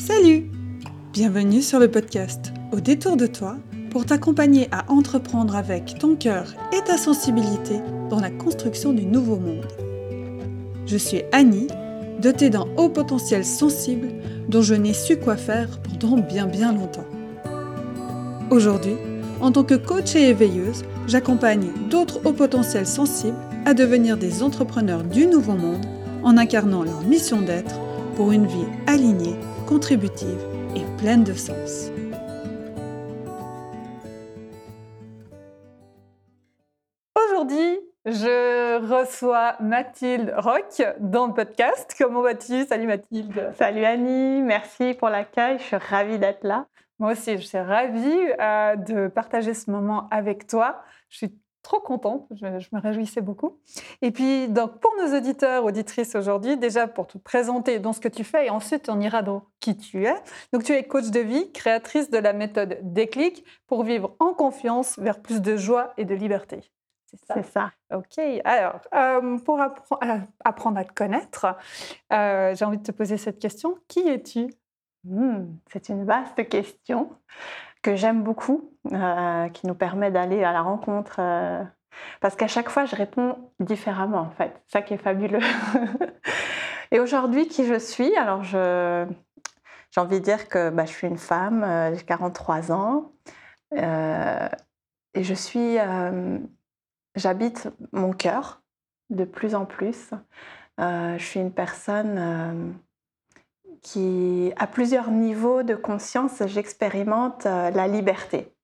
Salut Bienvenue sur le podcast Au détour de toi pour t'accompagner à entreprendre avec ton cœur et ta sensibilité dans la construction du nouveau monde. Je suis Annie, dotée d'un haut potentiel sensible dont je n'ai su quoi faire pendant bien bien longtemps. Aujourd'hui, en tant que coach et éveilleuse, j'accompagne d'autres hauts potentiels sensibles à devenir des entrepreneurs du nouveau monde en incarnant leur mission d'être pour une vie alignée, contributive et pleine de sens. Aujourd'hui, je reçois Mathilde Rock dans le podcast. Comment vas-tu? Salut Mathilde. Salut Annie, merci pour l'accueil. Je suis ravie d'être là. Moi aussi, je suis ravie euh, de partager ce moment avec toi. Je suis trop contente, je, me réjouissais beaucoup. Et puis, donc, pour nos auditeurs, auditrices aujourd'hui, déjà pour te présenter dans ce que tu fais, et ensuite on ira dans qui tu es. Donc, tu es coach de vie, créatrice de la méthode Déclic pour vivre en confiance vers plus de joie et de liberté. C'est ça? Ok. Alors, euh, pour euh, apprendre à te connaître, euh, j'ai envie de te poser cette question. Qui es-tu? Hmm, C'est une vaste question que j'aime beaucoup, euh, qui nous permet d'aller à la rencontre. Euh, parce qu'à chaque fois, je réponds différemment, en fait. Ça qui est fabuleux. et aujourd'hui, qui je suis? Alors, j'ai envie de dire que bah, je suis une femme, euh, j'ai 43 ans. et je suis. j'habite mon cœur de plus en plus. je suis une personne qui, à plusieurs niveaux de conscience, j'expérimente euh, la liberté.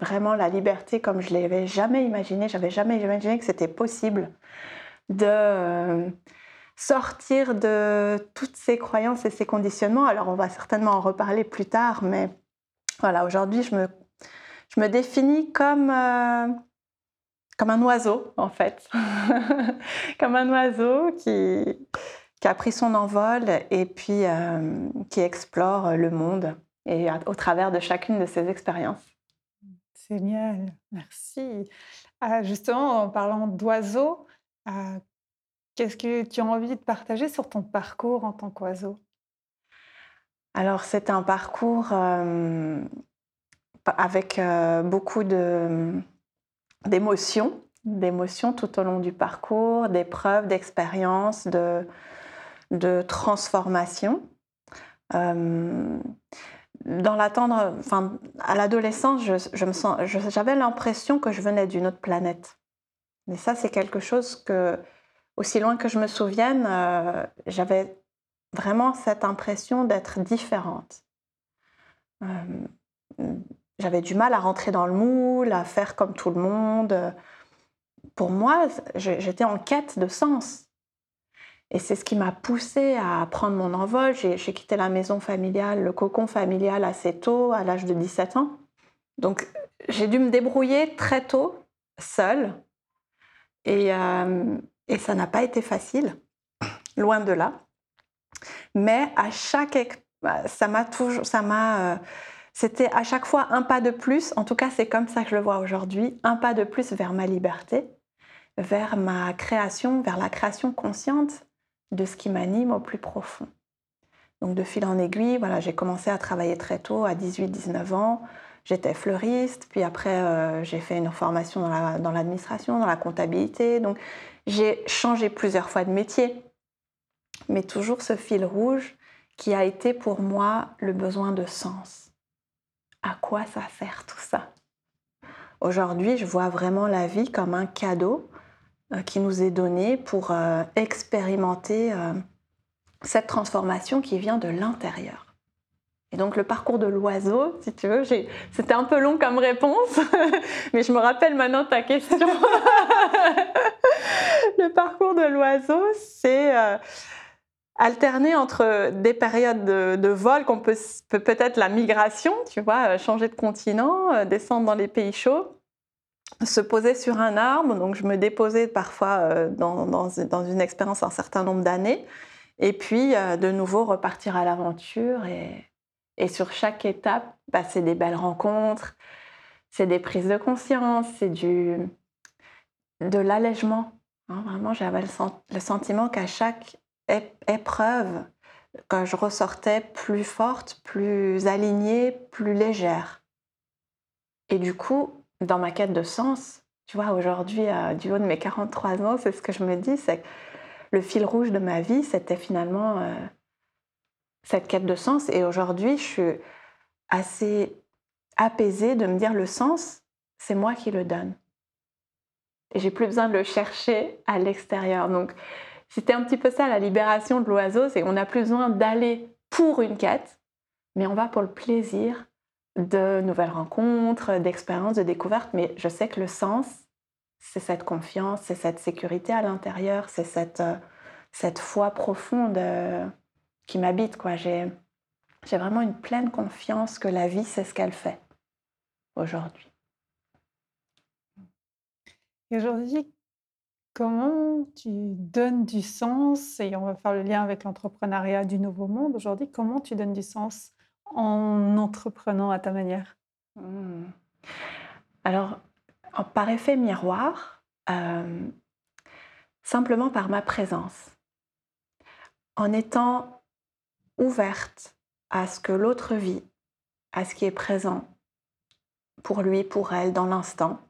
Vraiment la liberté comme je l'avais jamais imaginé. J'avais jamais imaginé que c'était possible de euh, sortir de toutes ces croyances et ces conditionnements. Alors on va certainement en reparler plus tard, mais voilà, aujourd'hui je me, je me définis comme, euh, comme un oiseau en fait. comme un oiseau qui, qui a pris son envol et puis euh, qui explore le monde et au travers de chacune de ses expériences. Génial, merci. Ah, justement, en parlant d'oiseaux, ah, qu'est-ce que tu as envie de partager sur ton parcours en tant qu'oiseau? Alors, c'est un parcours euh, avec euh, beaucoup d'émotions, d'émotions tout au long du parcours, d'épreuves, d'expériences, de, de transformation. Euh, dans l'attendre, enfin, à l'adolescence, j'avais l'impression que je venais d'une autre planète. Mais ça, c'est quelque chose que, aussi loin que je me souvienne, euh, j'avais vraiment cette impression d'être différente. Euh, j'avais du mal à rentrer dans le moule, à faire comme tout le monde. Pour moi, j'étais en quête de sens. Et c'est ce qui m'a poussée à prendre mon envol. J'ai quitté la maison familiale, le cocon familial assez tôt, à l'âge de 17 ans. Donc j'ai dû me débrouiller très tôt, seule. Et, euh, et ça n'a pas été facile, loin de là. Mais à chaque... Ça m'a toujours... Ça m'a... Euh, c'était à chaque fois un pas de plus, en tout cas c'est comme ça que je le vois aujourd'hui, un pas de plus vers ma liberté, vers ma création, vers la création consciente, de ce qui m'anime au plus profond. Donc de fil en aiguille, voilà, j'ai commencé à travailler très tôt, à 18-19 ans. J'étais fleuriste, puis après euh, j'ai fait une formation dans l'administration, dans, la comptabilité. Donc j'ai changé plusieurs fois de métier, mais toujours ce fil rouge qui a été pour moi le besoin de sens. À quoi ça sert tout ça? Aujourd'hui, je vois vraiment la vie comme un cadeau qui nous est donné pour euh, expérimenter euh, cette transformation qui vient de l'intérieur. Et donc le parcours de l'oiseau, si tu veux, c'était un peu long comme réponse, mais je me rappelle maintenant ta question. le parcours de l'oiseau, c'est alterner entre des périodes de, vol qu'on peut peut-être la migration, tu vois, changer de continent, descendre dans les pays chauds, se poser sur un arbre. Donc, je me déposais parfois euh, dans, dans, une expérience un certain nombre d'années. Et puis, euh, de nouveau, repartir à l'aventure. Et, et, sur chaque étape, bah, c'est des belles rencontres, c'est des prises de conscience, c'est du, de l'allègement. Hein. vraiment, j'avais le, sentiment qu'à chaque épreuve, quand je ressortais plus forte, plus alignée, plus légère. Et du coup, dans ma quête de sens, tu vois, aujourd'hui, du haut de mes 43 ans, c'est ce que je me dis, c'est que le fil rouge de ma vie, c'était finalement euh, cette quête de sens. Et aujourd'hui, je suis assez apaisée de me dire le sens, c'est moi qui le donne. Et j'ai plus besoin de le chercher à l'extérieur. Donc, c'était un petit peu ça la libération de l'oiseau, c'est qu'on n'a plus besoin d'aller pour une quête, mais on va pour le plaisir de nouvelles rencontres, d'expériences, de découvertes. Mais je sais que le sens, c'est cette confiance, c'est cette sécurité à l'intérieur, c'est cette, euh, cette foi profonde euh, qui m'habite. Quoi. J'ai, j'ai vraiment une pleine confiance que la vie, c'est ce qu'elle fait aujourd'hui. Et aujourd'hui, comment tu donnes du sens, et on va faire le lien avec l'entrepreneuriat du nouveau monde aujourd'hui, comment tu donnes du sens en entreprenant à ta manière mmh. Alors, par effet miroir, euh, simplement par ma présence, en étant ouverte à ce que l'autre vit, à ce qui est présent pour lui, pour elle, dans l'instant.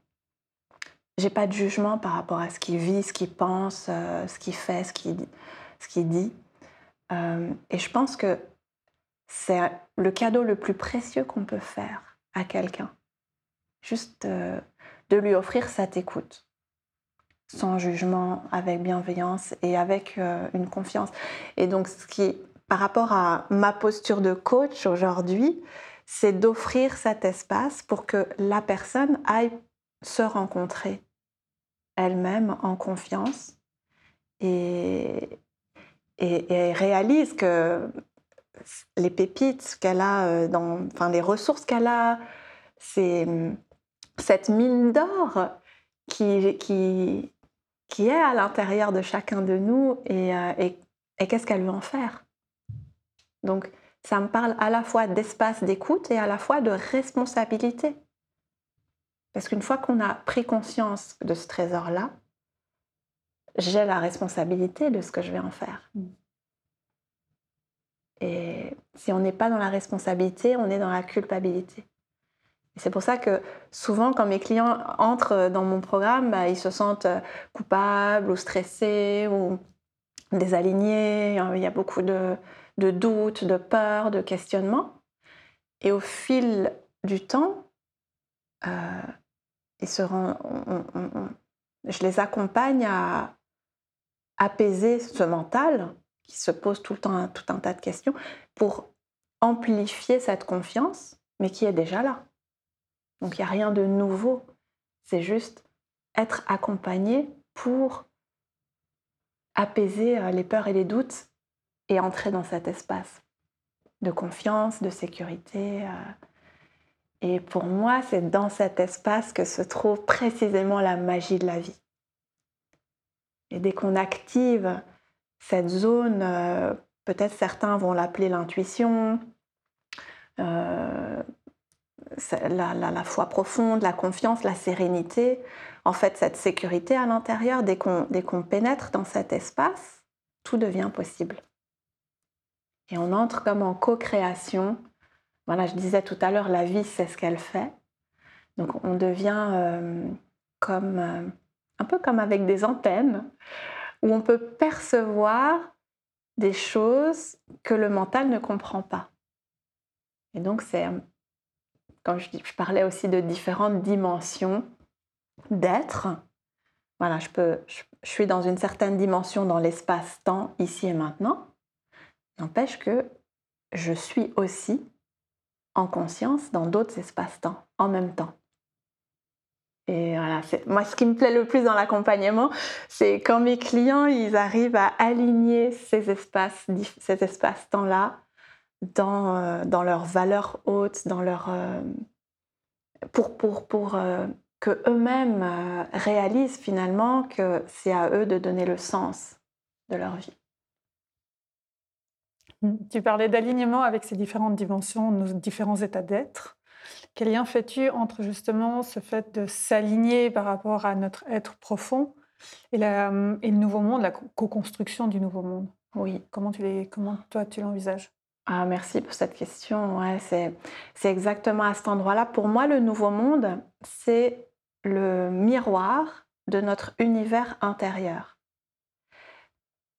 J'ai pas de jugement par rapport à ce qu'il vit, ce qu'il pense, euh, ce qu'il fait, ce qu'il dit. Euh, et je pense que c'est le cadeau le plus précieux qu'on peut faire à quelqu'un. Juste de lui offrir cette écoute, sans jugement, avec bienveillance et avec euh, une confiance. Et donc, ce qui, par rapport à ma posture de coach aujourd'hui, c'est d'offrir cet espace pour que la personne aille se rencontrer elle-même en confiance et, et, réalise que les pépites qu'elle a, euh, dans, enfin les ressources qu'elle a, c'est cette mine d'or qui, est à l'intérieur de chacun de nous et, euh, et, qu'est-ce qu'elle veut en faire? Donc, ça me parle à la fois d'espace d'écoute et à la fois de responsabilité. Parce qu'une fois qu'on a pris conscience de ce trésor-là, j'ai la responsabilité de ce que je vais en faire. Et si on n'est pas dans la responsabilité, on est dans la culpabilité. C'est pour ça que souvent, quand mes clients entrent dans mon programme, bah, ils se sentent euh, coupables ou stressés ou désalignés. Il y a beaucoup de, doutes, de peurs, de questionnements. Et au fil du temps, euh, je les accompagne à apaiser ce mental qui se pose tout le temps tout un tas de questions pour amplifier cette confiance, mais qui est déjà là. Donc il n'y a rien de nouveau. C'est juste être accompagné pour apaiser euh, les peurs et les doutes et entrer dans cet espace de confiance, de sécurité. Euh. Et pour moi, c'est dans cet espace que se trouve précisément la magie de la vie. Et dès qu'on active cette zone, euh, peut-être certains vont l'appeler l'intuition, la, foi profonde, la confiance, la sérénité, en fait cette sécurité à l'intérieur, dès qu'on pénètre dans cet espace, tout devient possible. Et on entre comme en co-création. Voilà, je disais tout à l'heure, la vie, c'est ce qu'elle fait. Donc on devient euh, comme euh, un peu comme avec des antennes, où on peut percevoir des choses que le mental ne comprend pas. Et donc c'est quand je, parlais aussi de différentes dimensions d'être, voilà, je, je, suis dans une certaine dimension dans l'espace-temps, ici et maintenant. N'empêche que je suis aussi en conscience dans d'autres espaces-temps en même temps. Et voilà, moi, ce qui me plaît le plus dans l'accompagnement, c'est quand mes clients, ils arrivent à aligner ces espaces, ces espaces-temps-là dans, euh, dans leurs valeurs hautes, dans leur, euh, pour, pour, pour euh, que eux-mêmes réalisent finalement que c'est à eux de donner le sens de leur vie. Tu parlais d'alignement avec ces différentes dimensions, nos différents états d'être. Quel lien fais-tu entre justement ce fait de s'aligner par rapport à notre être profond et, et le nouveau monde, la co-construction du nouveau monde? Oui. Comment, tu les, comment toi tu l'envisages? Ah, merci pour cette question. C'est, exactement à cet endroit-là. Pour moi, le nouveau monde, c'est le miroir de notre univers intérieur.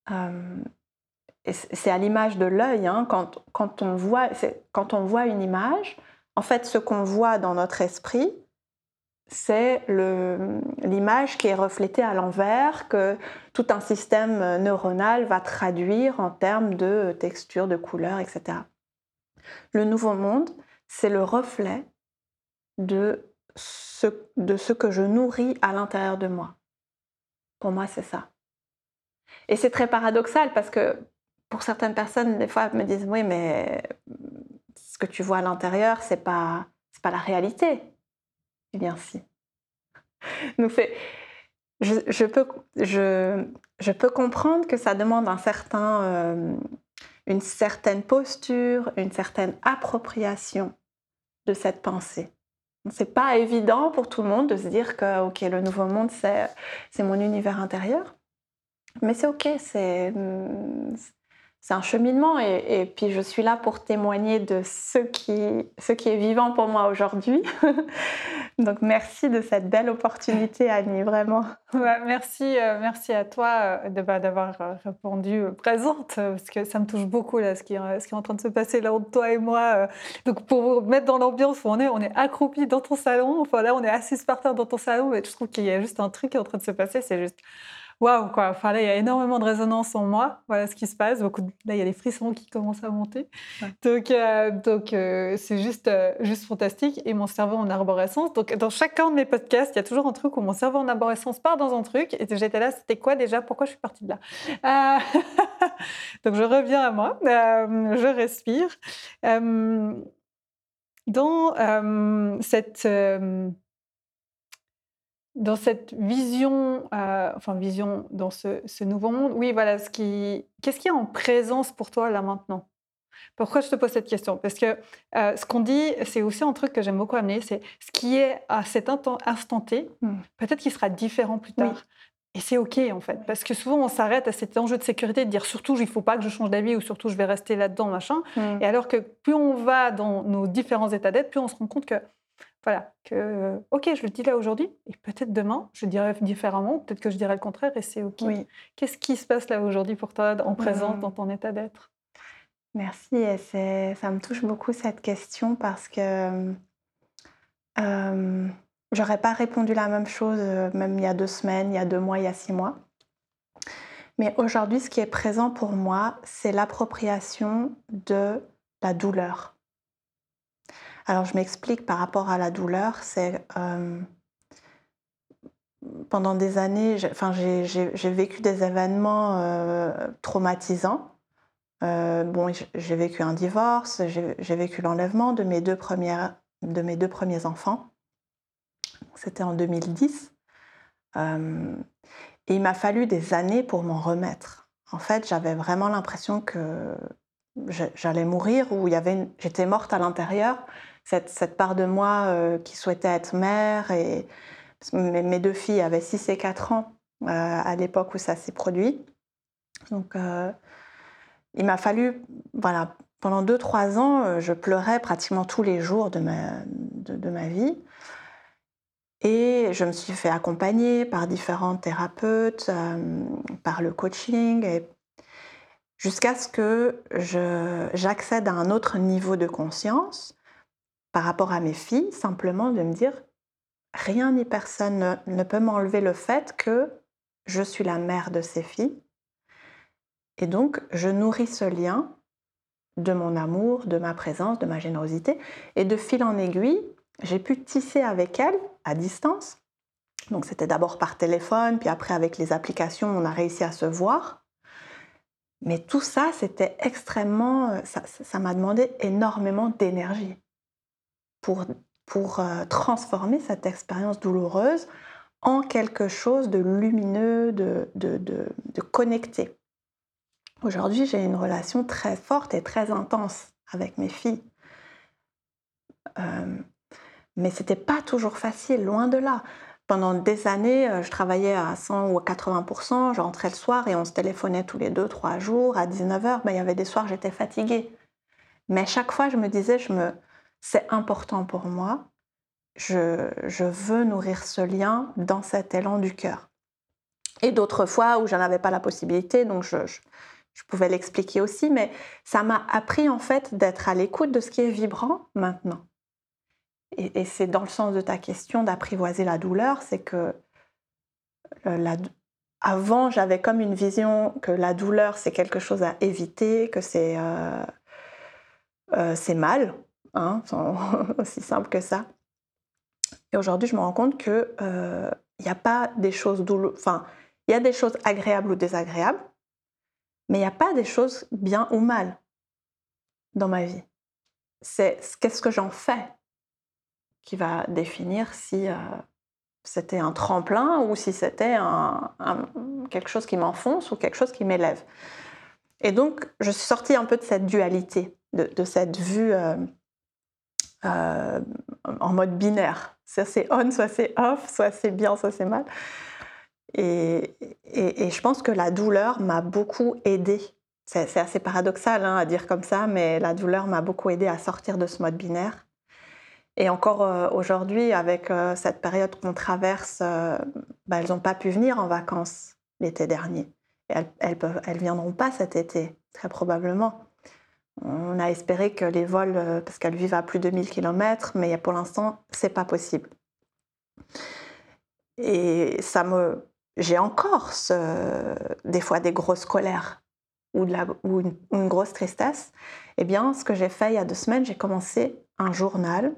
Euh, c'est à l'image de l'œil. Hein, quand on voit une image, en fait, ce qu'on voit dans notre esprit, c'est l'image qui est reflétée à l'envers, que tout un système neuronal va traduire en termes de texture, de couleur, etc. Le nouveau monde, c'est le reflet de ce, de ce que je nourris à l'intérieur de moi. Pour moi, c'est ça. Et c'est très paradoxal parce que pour certaines personnes, des fois, elles me disent Oui, mais ce que tu vois à l'intérieur, c'est pas, pas la réalité. Eh bien, si. Je, peux, je, je, peux comprendre que ça demande un certain, euh, une certaine posture, une certaine appropriation de cette pensée. C'est pas évident pour tout le monde de se dire que ok le nouveau monde c'est mon univers intérieur, mais c'est ok, c'est un cheminement et, puis je suis là pour témoigner de ce qui, ce qui est vivant pour moi aujourd'hui. Donc merci de cette belle opportunité Annie, vraiment. merci, euh, merci à toi euh, bah, d'avoir euh, répondu présente parce que ça me touche beaucoup ce, qui, ce qui est en train de se passer là entre toi et moi. Donc pour vous mettre dans l'ambiance où on est, on est accroupi dans ton salon. Enfin là, on est assis par terre dans ton salon, mais je trouve qu'il y a juste un truc qui est en train de se passer. C'est juste waouh, quoi. Enfin, là, il y a énormément de résonance en moi. Voilà ce qui se passe. Beaucoup Là, il y a les frissons qui commencent à monter. Donc, euh, donc euh, c'est juste, euh, juste fantastique. Et mon cerveau en arborescence. Donc, dans chacun de mes podcasts, il y a toujours un truc où mon cerveau en arborescence part dans un truc. Et j'étais là, c'était quoi déjà? Pourquoi je suis partie de là? Donc, je reviens à moi. je respire. dans cette dans cette vision, euh, enfin vision dans ce, nouveau monde, oui, voilà, ce qui, qu'est-ce qui est en présence pour toi là maintenant? Pourquoi je te pose cette question? Parce que euh, ce qu'on dit, c'est aussi un truc que j'aime beaucoup amener, c'est ce qui est à cet instant T, hmm. peut-être qu'il sera différent plus tard. Et c'est OK, en fait, parce que souvent, on s'arrête à cet enjeu de sécurité de dire surtout, il ne faut pas que je change d'avis ou surtout, je vais rester là-dedans, machin. Hmm. Et alors que plus on va dans nos différents états d'être, plus on se rend compte que voilà, que, euh, ok, je le dis là aujourd'hui, et peut-être demain, je dirai différemment, peut-être que je dirai le contraire, et c'est ok. Qu'est-ce qui se passe là aujourd'hui pour toi, en présence, mmh. dans ton état d'être? Merci, et ça me touche beaucoup cette question parce que euh, j'aurais pas répondu la même chose, euh, même il y a deux semaines, il y a deux mois, il y a six mois. Mais aujourd'hui, ce qui est présent pour moi, c'est l'appropriation de la douleur. Alors je m'explique par rapport à la douleur, c'est euh, pendant des années, j'ai vécu des événements euh, traumatisants. Euh, bon, j'ai vécu un divorce, j'ai vécu l'enlèvement de mes deux de mes deux premiers enfants. C'était en 2010. et il m'a fallu des années pour m'en remettre. En fait, j'avais vraiment l'impression que j'allais mourir ou j'étais morte à l'intérieur cette, part de moi euh, qui souhaitait être mère. Et mes, deux filles avaient 6 et 4 ans euh, à l'époque où ça s'est produit. Donc, euh, il m'a fallu, voilà, pendant 2-3 ans, je pleurais pratiquement tous les jours de ma, de, ma vie. Et je me suis fait accompagner par différents thérapeutes, par le coaching, jusqu'à ce que j'accède à un autre niveau de conscience par rapport à mes filles, simplement de me dire, rien ni personne ne, peut m'enlever le fait que je suis la mère de ces filles. Et donc, je nourris ce lien de mon amour, de ma présence, de ma générosité. Et de fil en aiguille, j'ai pu tisser avec elles à distance. Donc c'était d'abord par téléphone, puis après avec les applications, on a réussi à se voir. Mais tout ça, c'était extrêmement... Euh, ça m'a demandé énormément d'énergie pour, pour euh, transformer cette expérience douloureuse en quelque chose de lumineux, de, de, de, connecté. Aujourd'hui, j'ai une relation très forte et très intense avec mes filles. Euh, mais c'était pas toujours facile, loin de là. pendant des années, euh, je travaillais à 100 ou à 80% je rentrais le soir et on se téléphonait tous les deux, trois jours. À 19h, ben, il y avait des soirs, j'étais fatiguée. Mais chaque fois, je me disais, je me... c'est important pour moi. Je, veux nourrir ce lien dans cet élan du cœur. Et d'autres fois où je avais pas la possibilité, donc je, je pouvais l'expliquer aussi, mais ça m'a appris en fait d'être à l'écoute de ce qui est vibrant maintenant et, c'est dans le sens de ta question d'apprivoiser la douleur, c'est que euh, avant, j'avais comme une vision que la douleur, c'est quelque chose à éviter, que c'est euh, euh, mal, hein, aussi simple que ça. Et aujourd'hui, je me rends compte qu'il n'y a pas des choses douloureuses, enfin, il y a des choses agréables ou désagréables, mais il n'y a pas des choses bien ou mal dans ma vie. C'est qu'est-ce que j'en fais qui va définir si euh, c'était un tremplin ou si c'était quelque chose qui m'enfonce ou quelque chose qui m'élève. Et donc, je suis sortie un peu de cette dualité, de, cette vue euh, euh, en mode binaire. Soit c'est on, soit c'est off, soit c'est bien, soit c'est mal. Et, je pense que la douleur m'a beaucoup aidée. C'est assez paradoxal hein, à dire comme ça, mais la douleur m'a beaucoup aidée à sortir de ce mode binaire et encore euh, aujourd'hui, avec euh, cette période qu'on traverse, bah, elles n'ont pas pu venir en vacances l'été dernier. Et elles ne elles viendront pas cet été, très probablement. On a espéré que les vols, parce qu'elles vivent à plus de 1000 km, mais pour l'instant, c'est pas possible. Et ça me, j'ai encore des fois des grosses colères ou, de la, ou une, une, grosse tristesse. Eh bien, ce que j'ai fait il y a deux semaines, j'ai commencé un journal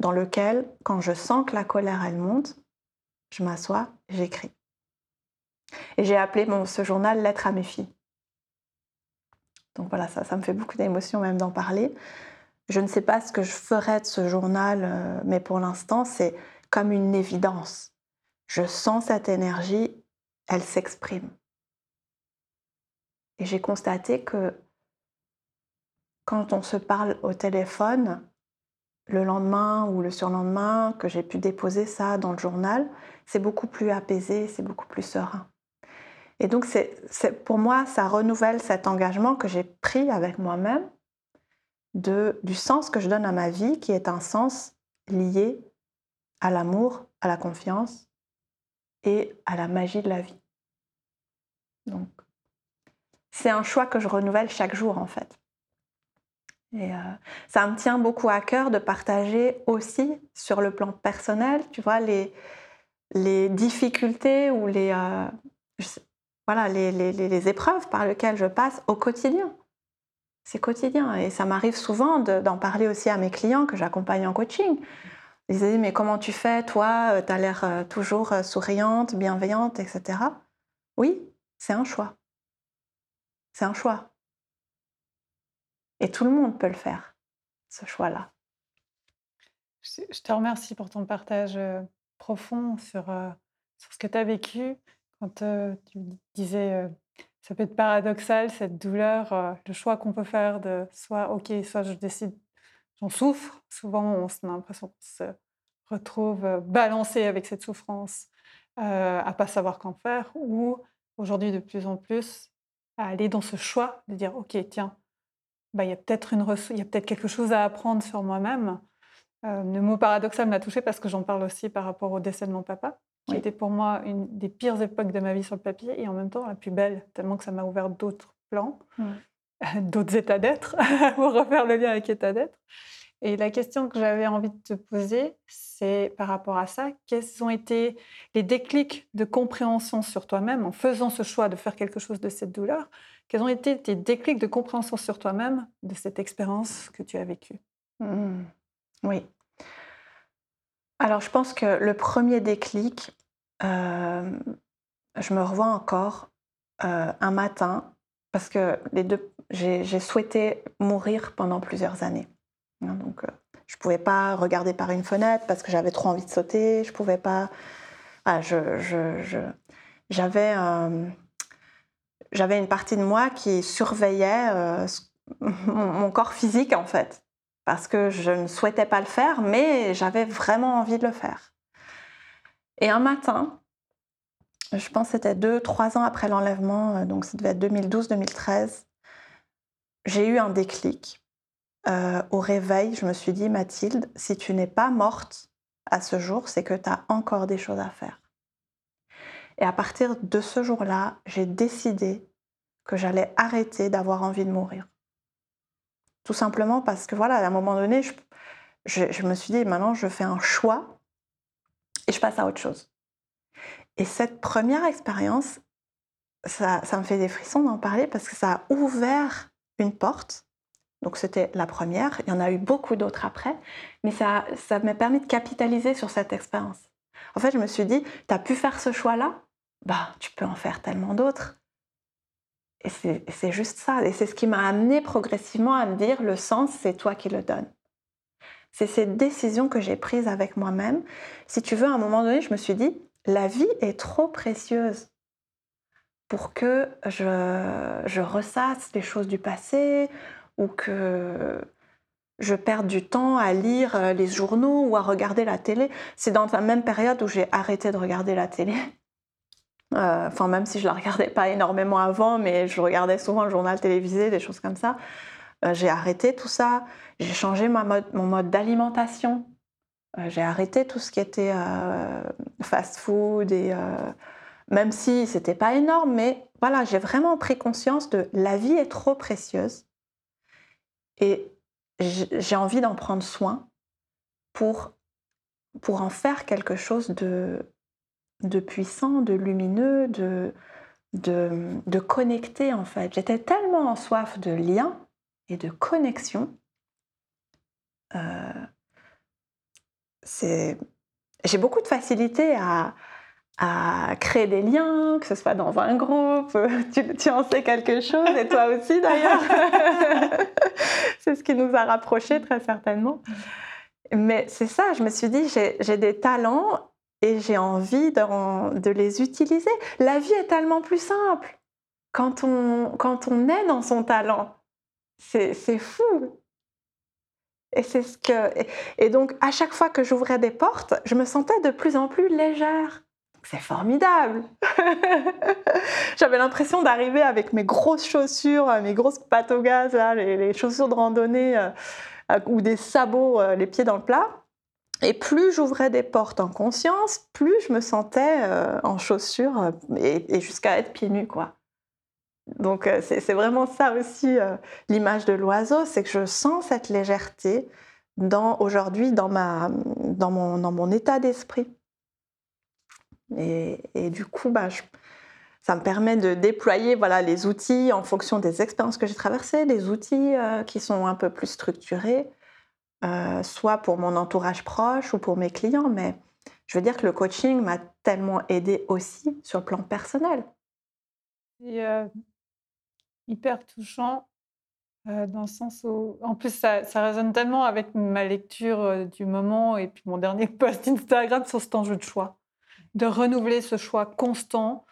dans lequel, quand je sens que la colère, elle monte, je m'assois, j'écris. Et j'ai appelé mon, ce journal Lettre à mes filles. Donc voilà, ça, ça me fait beaucoup d'émotion même d'en parler. Je ne sais pas ce que je ferai de ce journal, euh, mais pour l'instant, c'est comme une évidence. Je sens cette énergie, elle s'exprime. Et j'ai constaté que quand on se parle au téléphone, le lendemain ou le surlendemain que j'ai pu déposer ça dans le journal, c'est beaucoup plus apaisé, c'est beaucoup plus serein. Et donc, pour moi, ça renouvelle cet engagement que j'ai pris avec moi-même du sens que je donne à ma vie, qui est un sens lié à l'amour, à la confiance et à la magie de la vie. Donc, c'est un choix que je renouvelle chaque jour, en fait. Et euh, ça me tient beaucoup à cœur de partager aussi sur le plan personnel, tu vois, les, les difficultés ou les, euh, voilà, les, les, les, épreuves par lesquelles je passe au quotidien. C'est quotidien et ça m'arrive souvent d'en parler aussi à mes clients que j'accompagne en coaching. Ils disent mais comment tu fais toi? Euh, Tu as l'air toujours souriante, bienveillante, etc. Oui, c'est un choix. C'est un choix. Et tout le monde peut le faire, ce choix-là. Je te remercie pour ton partage euh, profond sur, euh, sur ce que tu as vécu. Quand euh, tu disais, ça peut être paradoxal, cette douleur, le choix qu'on peut faire de soit, OK, soit je décide, j'en souffre. Souvent, on a l'impression qu'on se retrouve balancé avec cette souffrance, à pas savoir qu'en faire, ou aujourd'hui, de plus en plus, à aller dans ce choix de dire, OK, tiens, bah, il y a peut-être peut-être quelque chose à apprendre sur moi-même. Euh, le mot paradoxal m'a touchée parce que j'en parle aussi par rapport au décès de mon papa, qui était pour moi une des pires époques de ma vie sur le papier et en même temps la plus belle, tellement que ça m'a ouvert d'autres plans, d'autres états d'être, pour refaire le lien avec état d'être. Et la question que j'avais envie de te poser, c'est par rapport à ça, quels ont été les déclics de compréhension sur toi-même en faisant ce choix de faire quelque chose de cette douleur? Quels ont été tes déclics de compréhension sur toi-même de cette expérience que tu as vécue? Mmh. Oui. Alors, je pense que le premier déclic, euh, je me revois encore euh, un matin, parce que les deux, j'ai souhaité mourir pendant plusieurs années. Hein, donc, euh, je ne pouvais pas regarder par une fenêtre parce que j'avais trop envie de sauter. Je pouvais pas. Ah, je, j'avais j'avais une partie de moi qui surveillait mon, corps physique en fait, parce que je ne souhaitais pas le faire, mais j'avais vraiment envie de le faire. Et un matin, je pense que c'était deux, trois ans après l'enlèvement, euh, donc ça devait être 2012-2013, j'ai eu un déclic. Euh, au réveil, je me suis dit, Mathilde, si tu n'es pas morte à ce jour, c'est que tu as encore des choses à faire. Et à partir de ce jour-là, j'ai décidé que j'allais arrêter d'avoir envie de mourir. Tout simplement parce que, voilà, à un moment donné, je, je me suis dit, maintenant, je fais un choix et je passe à autre chose. Et cette première expérience, ça, me fait des frissons d'en parler parce que ça a ouvert une porte. Donc c'était la première, il y en a eu beaucoup d'autres après, mais ça, ça m'a permis de capitaliser sur cette expérience. En fait, je me suis dit, tu as pu faire ce choix-là, bah, tu peux en faire tellement d'autres. Et c'est juste ça. Et c'est ce qui m'a amené progressivement à me dire, le sens, c'est toi qui le donnes. C'est ces décisions que j'ai prises avec moi-même. Si tu veux, à un moment donné, je me suis dit, la vie est trop précieuse pour que je, ressasse les choses du passé ou que je perde du temps à lire euh, les journaux ou à regarder la télé. C'est dans la même période où j'ai arrêté de regarder la télé. Euh, enfin, même si je la regardais pas énormément avant, mais je regardais souvent le journal télévisé, des choses comme ça. Euh, j'ai arrêté tout ça. J'ai changé mon mode d'alimentation. Euh, j'ai arrêté tout ce qui était euh, fast-food et même si c'était pas énorme, mais voilà, j'ai vraiment pris conscience de la vie est trop précieuse et j'ai envie d'en prendre soin pour, pour en faire quelque chose de, de puissant, de lumineux, de, de, de connecté en fait. J'étais tellement en soif de lien et de connexion j'ai beaucoup de facilité à, créer des liens, que ce soit dans un groupe, tu, en sais quelque chose, et toi aussi d'ailleurs. c'est ce qui nous a rapprochés très certainement. Mais c'est ça, je me suis dit, j'ai des talents et j'ai envie de, de, les utiliser. La vie est tellement plus simple quand on, quand on est dans son talent. C'est fou. Et c'est ce que et donc à chaque fois que j'ouvrais des portes, je me sentais de plus en plus légère. C'est formidable. J'avais l'impression d'arriver avec mes grosses chaussures, euh, mes grosses pattes au gaz, là, les, chaussures de randonnée euh, ou des sabots, euh, les pieds dans le plat. Et plus j'ouvrais des portes en conscience, plus je me sentais en chaussures et, et jusqu'à être pieds nus, quoi. Donc euh, c'est vraiment ça aussi euh, l'image de l'oiseau, c'est que je sens cette légèreté aujourd'hui dans, mon, état d'esprit. Et, du coup, bah, ça me permet de déployer voilà, les outils en fonction des expériences que j'ai traversées, des outils euh, qui sont un peu plus structurés, soit pour mon entourage proche ou pour mes clients. Mais je veux dire que le coaching m'a tellement aidé aussi sur le plan personnel hyper touchant dans le sens où, en plus, ça, résonne tellement avec ma lecture du moment et puis mon dernier post Instagram sur cet enjeu de choix, de renouveler ce choix constant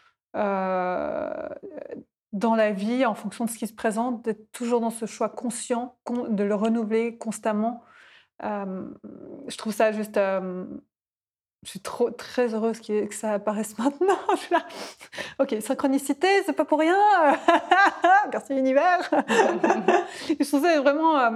dans la vie en fonction de ce qui se présente, d'être toujours dans ce choix conscient, de le renouveler constamment. je trouve ça juste je suis trop, très heureuse que ça apparaisse maintenant. Ok, synchronicité, c'est pas pour rien. Merci l'univers. je trouve ça vraiment, euh,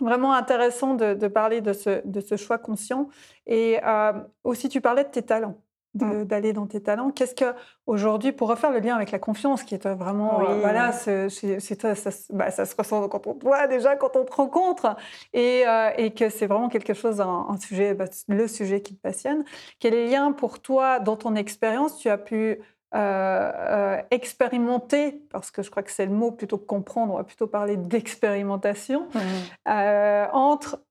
vraiment intéressant de, parler de ce, de ce, choix conscient. Et euh, aussi, tu parlais de tes talents. Mmh. d'aller dans tes talents. Qu'est-ce que aujourd'hui, pour refaire le lien avec la confiance, qui est vraiment, euh, voilà, c'est, ça, bah, ça, se ressent quand on te voit déjà, quand on te rencontre, et, euh, et que c'est vraiment quelque chose, un, sujet, bah, le sujet qui te passionne. Quel est le lien pour toi dans ton expérience Tu as pu euh, expérimenter, parce que je crois que c'est le mot plutôt que comprendre, on va plutôt parler d'expérimentation, mmh. entre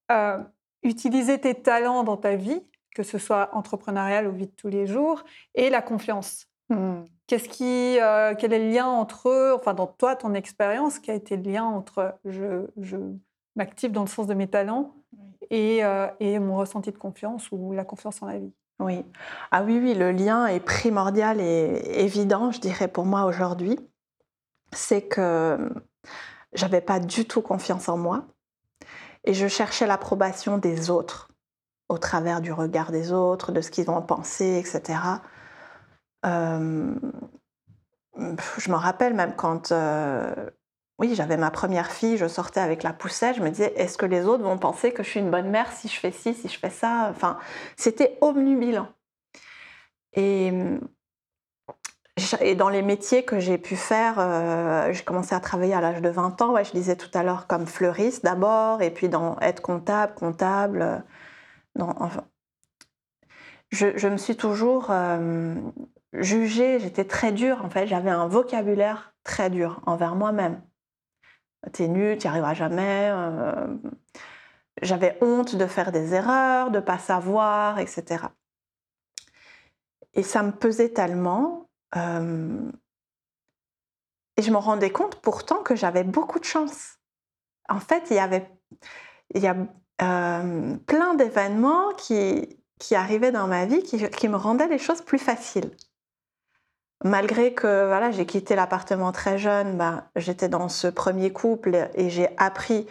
utiliser tes talents dans ta vie que ce soit entrepreneurial ou vie de tous les jours, et la confiance. Hmm. Qu'est-ce qui, euh, quel est le lien entre eux, enfin dans toi, ton expérience, qui a été le lien entre je, je m'active dans le sens de mes talents et, euh, et, mon ressenti de confiance ou la confiance en la vie? Oui. Ah oui, oui, le lien est primordial et évident, je dirais, pour moi aujourd'hui. C'est que j'avais pas du tout confiance en moi et je cherchais l'approbation des autres au travers du regard des autres, de ce qu'ils vont penser, etc. Euh, je me rappelle même quand oui, j'avais ma première fille, je sortais avec la poussette, je me disais, est-ce que les autres vont penser que je suis une bonne mère si je fais ci, si je fais ça? Enfin, c'était omnubilant. Et, et dans les métiers que j'ai pu faire, euh, j'ai commencé à travailler à l'âge de 20 ans, ouais, je disais tout à l'heure, comme fleuriste d'abord, et puis dans être comptable, comptable. Dans, enfin, je, me suis toujours euh, jugée, j'étais très dure en fait, j'avais un vocabulaire très dur envers moi-même t'es nul, tu n'y arriveras jamais. Euh, j'avais honte de faire des erreurs, de pas savoir, etc. Et ça me pesait tellement. Euh, et je me rendais compte pourtant que j'avais beaucoup de chance. En fait, il y avait il y a euh, plein d'événements qui, qui arrivaient dans ma vie qui, qui me rendaient les choses plus faciles malgré que voilà, j'ai quitté l'appartement très jeune, bah, j'étais dans ce premier couple et j'ai appris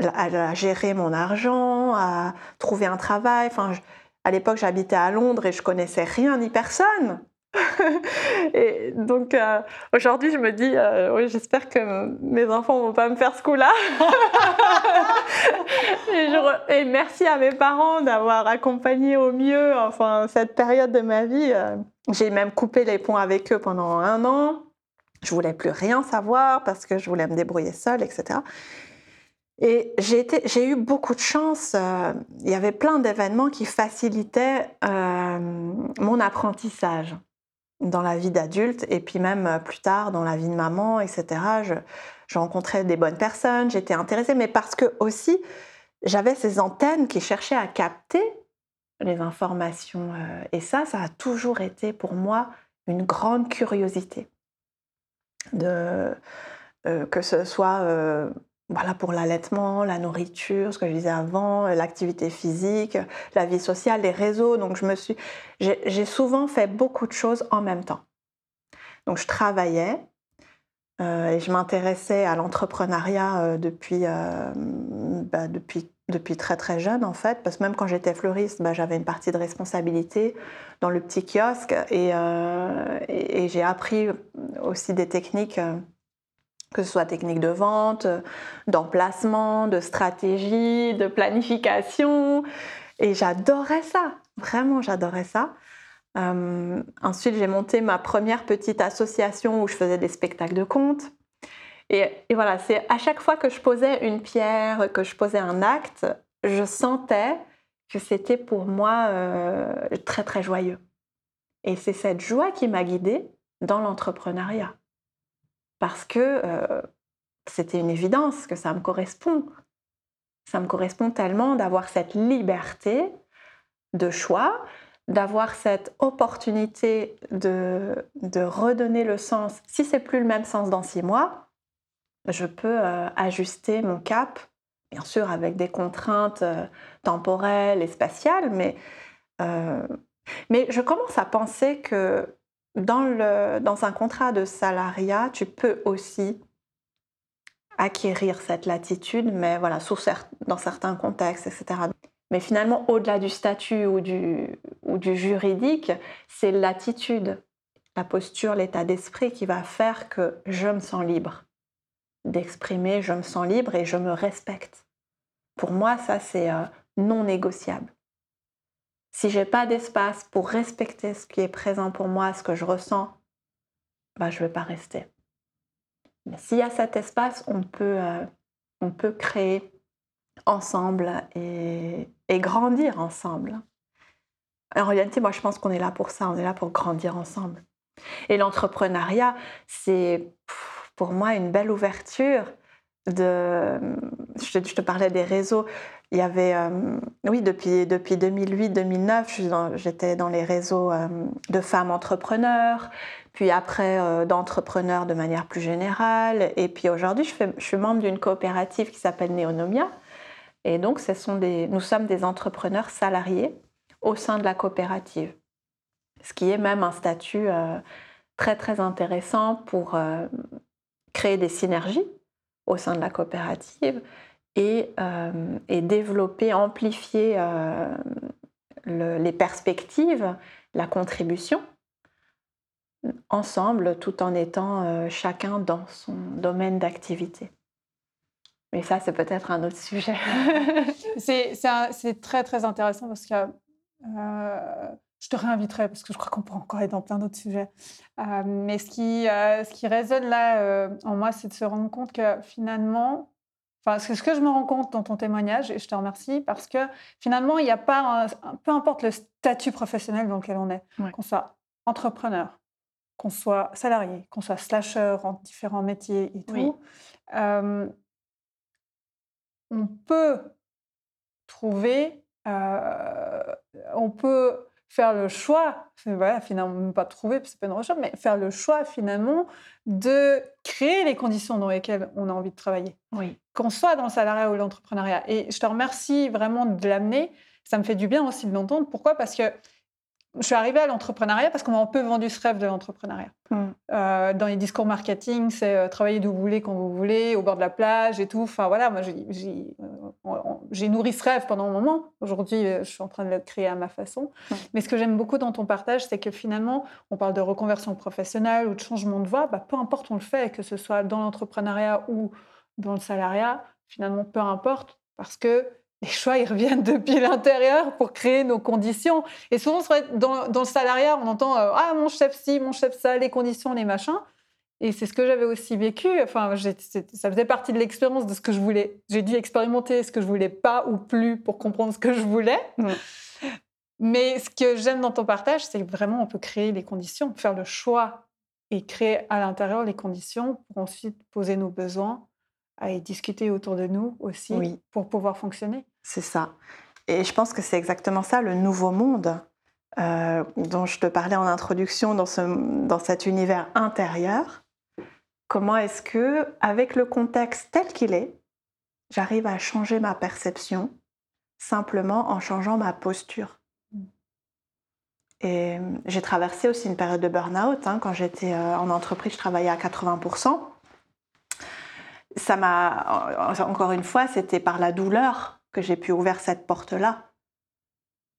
à, gérer mon argent, à trouver un travail. Enfin, à l'époque, j'habitais à Londres et je connaissais rien ni personne. et donc euh, aujourd'hui, je me dis, euh, oui, j'espère que mes enfants vont pas me faire ce coup-là. et, merci à mes parents d'avoir accompagné au mieux, enfin, cette période de ma vie. Euh, j'ai même coupé les ponts avec eux pendant un an. Je voulais plus rien savoir parce que je voulais me débrouiller seule, etc. Et j'ai eu beaucoup de chance. Il y avait plein d'événements qui facilitaient mon apprentissage dans la vie d'adulte et puis même euh, plus tard dans la vie de maman, etc. Je, je rencontrais des bonnes personnes, j'étais intéressée, mais parce que aussi j'avais ces antennes qui cherchaient à capter les informations. Euh, et ça, ça a toujours été pour moi une grande curiosité. De, euh, que ce soit voilà, pour l'allaitement, la nourriture, ce que je disais avant, l'activité physique, la vie sociale, les réseaux. Donc, je me suis, j'ai souvent fait beaucoup de choses en même temps. Donc, je travaillais et je m'intéressais à l'entrepreneuriat depuis, bah, depuis depuis très très jeune en fait, parce que même quand j'étais fleuriste, bah, j'avais une partie de responsabilité dans le petit kiosque et, euh, j'ai appris aussi des techniques, euh, que ce soit techniques de vente, d'emplacement, de stratégie, de planification, et j'adorais ça, vraiment j'adorais ça. Euh, ensuite, j'ai monté ma première petite association où je faisais des spectacles de contes. Et, voilà, c'est à chaque fois que je posais une pierre, que je posais un acte, je sentais que c'était pour moi euh, très très joyeux. Et c'est cette joie qui m'a guidée dans l'entrepreneuriat. Parce que c'était une évidence que ça me correspond. Ça me correspond tellement d'avoir cette liberté de choix, d'avoir cette opportunité de, redonner le sens. Si c'est plus le même sens dans six mois, je peux ajuster mon cap, bien sûr avec des contraintes temporelles et spatiales, mais je commence à penser que dans, un contrat de salariat, tu peux aussi acquérir cette latitude, mais voilà, dans certains contextes, etc. Mais finalement, au-delà du statut ou du, ou du juridique, c'est l'attitude, la posture, l'état d'esprit qui va faire que je me sens libre d'exprimer je me sens libre et je me respecte. Pour moi, ça, c'est euh, non négociable. Si j'ai pas d'espace pour respecter ce qui est présent pour moi, ce que je ressens, bah, je ne vais pas rester. Mais s'il y a cet espace, on peut, euh, on peut créer ensemble et, et grandir ensemble. En réalité, moi, je pense qu'on est là pour ça, on est là pour grandir ensemble. Et l'entrepreneuriat, c'est pour moi une belle ouverture. De, je, te, parlais des réseaux. Il y avait, euh, oui, depuis, depuis 2008-2009, j'étais dans les réseaux euh, de femmes entrepreneurs, puis après euh, d'entrepreneurs de manière plus générale. Et puis aujourd'hui, je, je, suis membre d'une coopérative qui s'appelle Neonomia. Et donc, ce sont des, nous sommes des entrepreneurs salariés au sein de la coopérative, ce qui est même un statut très très intéressant pour créer des synergies au sein de la coopérative et, euh, développer, amplifier euh, les perspectives, la contribution, ensemble, tout en étant euh, chacun dans son domaine d'activité. Mais ça, c'est peut-être un autre sujet. c'est très, très intéressant parce que je te réinviterai parce que je crois qu'on pourra encore être dans plein d'autres sujets. Euh, mais ce qui, ce qui résonne là en moi, c'est de se rendre compte que finalement, Enfin, c'est ce que je me rends compte dans ton témoignage, et je te remercie, parce que finalement, il n'y a pas, peu importe le statut professionnel dans lequel on est, qu'on soit entrepreneur, qu'on soit salarié, qu'on soit slasher en différents métiers et tout, euh, on peut trouver, euh, on peut faire le choix, voilà, finalement, pas trouver, c'est pas une recherche, mais faire le choix finalement de créer les conditions dans lesquelles on a envie de travailler. Oui. Qu'on soit dans le salariat ou l'entrepreneuriat. Et je te remercie vraiment de l'amener. Ça me fait du bien aussi de l'entendre. Pourquoi? Parce que je suis arrivée à l'entrepreneuriat parce qu'on m'a un peu vendu ce rêve de l'entrepreneuriat. Mm. Euh, dans les discours marketing, c'est euh, travailler d'où vous voulez, quand vous voulez, au bord de la plage et tout. Enfin voilà, moi j'ai euh, nourri ce rêve pendant un moment. Aujourd'hui, je suis en train de le créer à ma façon. Mm. Mais ce que j'aime beaucoup dans ton partage, c'est que finalement, on parle de reconversion professionnelle ou de changement de voie. Bah, peu importe, on le fait, que ce soit dans l'entrepreneuriat ou dans le salariat, finalement, peu importe, parce que les choix, ils reviennent depuis l'intérieur pour créer nos conditions. Et souvent, dans, dans le salariat, on entend euh, Ah, mon chef ci, mon chef ça, les conditions, les machins. Et c'est ce que j'avais aussi vécu. Enfin, ça faisait partie de l'expérience de ce que je voulais. J'ai dû expérimenter ce que je voulais pas ou plus pour comprendre ce que je voulais. Mais ce que j'aime dans ton partage, c'est que vraiment, on peut créer les conditions, faire le choix et créer à l'intérieur les conditions pour ensuite poser nos besoins et discuter autour de nous aussi pour pouvoir fonctionner. C'est ça. Et je pense que c'est exactement ça, le nouveau monde euh, dont je te parlais en introduction dans, ce, dans cet univers intérieur. Comment est-ce que, avec le contexte tel qu'il est, j'arrive à changer ma perception simplement en changeant ma posture? Et j'ai traversé aussi une période de burn-out. Hein. Quand j'étais euh, en entreprise, je travaillais à 80% ça m'a, encore une fois, c'était par la douleur que j'ai pu ouvrir cette porte-là.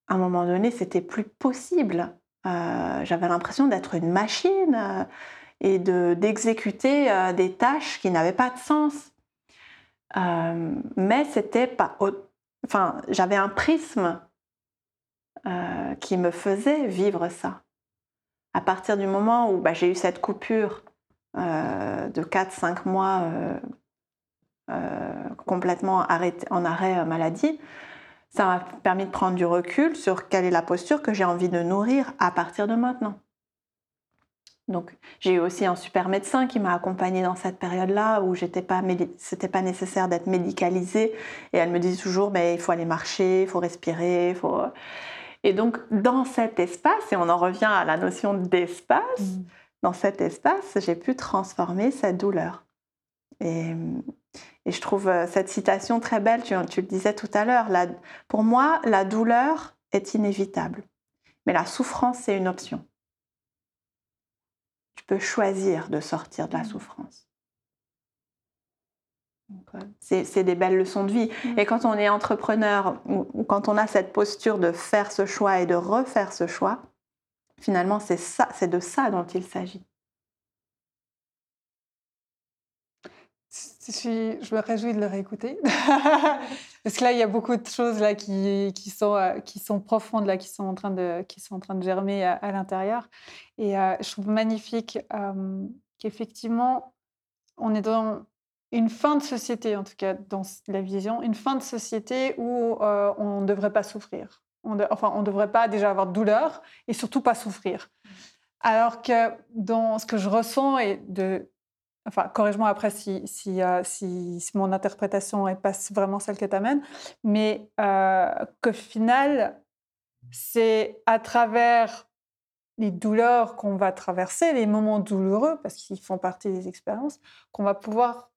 À un moment donné, c'était plus possible. Euh, j'avais l'impression d'être une machine euh, et de, d'exécuter euh, des tâches qui n'avaient pas de sens. mais c'était pas. Enfin, j'avais un prisme qui me faisait vivre ça. À partir du moment où bah, j'ai eu cette coupure de 4-5 mois complètement arrêté, en arrêt euh, maladie, ça m'a permis de prendre du recul sur quelle est la posture que j'ai envie de nourrir à partir de maintenant. Donc, j'ai eu aussi un super médecin qui m'a accompagnée dans cette période-là où j'étais pas, c'était pas nécessaire d'être médicalisée. Et elle me disait toujours, mais il faut aller marcher, il faut respirer, il faut. Et donc, dans cet espace, et on en revient à la notion d'espace, mmh. dans cet espace, j'ai pu transformer cette douleur. Et, et je trouve euh, cette citation très belle, tu, le disais tout à l'heure. Pour moi, la douleur est inévitable, mais la souffrance, c'est une option. Tu peux choisir de sortir de la mmh. souffrance. C'est des belles leçons de vie. Mmh. Et quand on est entrepreneur ou quand on a cette posture de faire ce choix et de refaire ce choix, finalement, c'est de ça dont il s'agit. Je me réjouis de le réécouter. Parce que là, il y a beaucoup de choses là, qui, qui, sont, euh, qui sont profondes, là, qui, sont en train de, qui sont en train de germer à, l'intérieur. Et euh, je trouve magnifique euh, qu'effectivement, on est dans une fin de société, en tout cas dans la vision, une fin de société où on ne devrait pas souffrir. On enfin, on ne devrait pas déjà avoir de douleur et surtout pas souffrir. Alors que dans ce que je ressens et de enfin, corrige-moi après si, si, euh, si, mon interprétation n'est pas vraiment celle que tu amènes, mais euh, qu'au final, c'est à travers les douleurs qu'on va traverser, les moments douloureux, parce qu'ils font partie des expériences, qu'on va pouvoir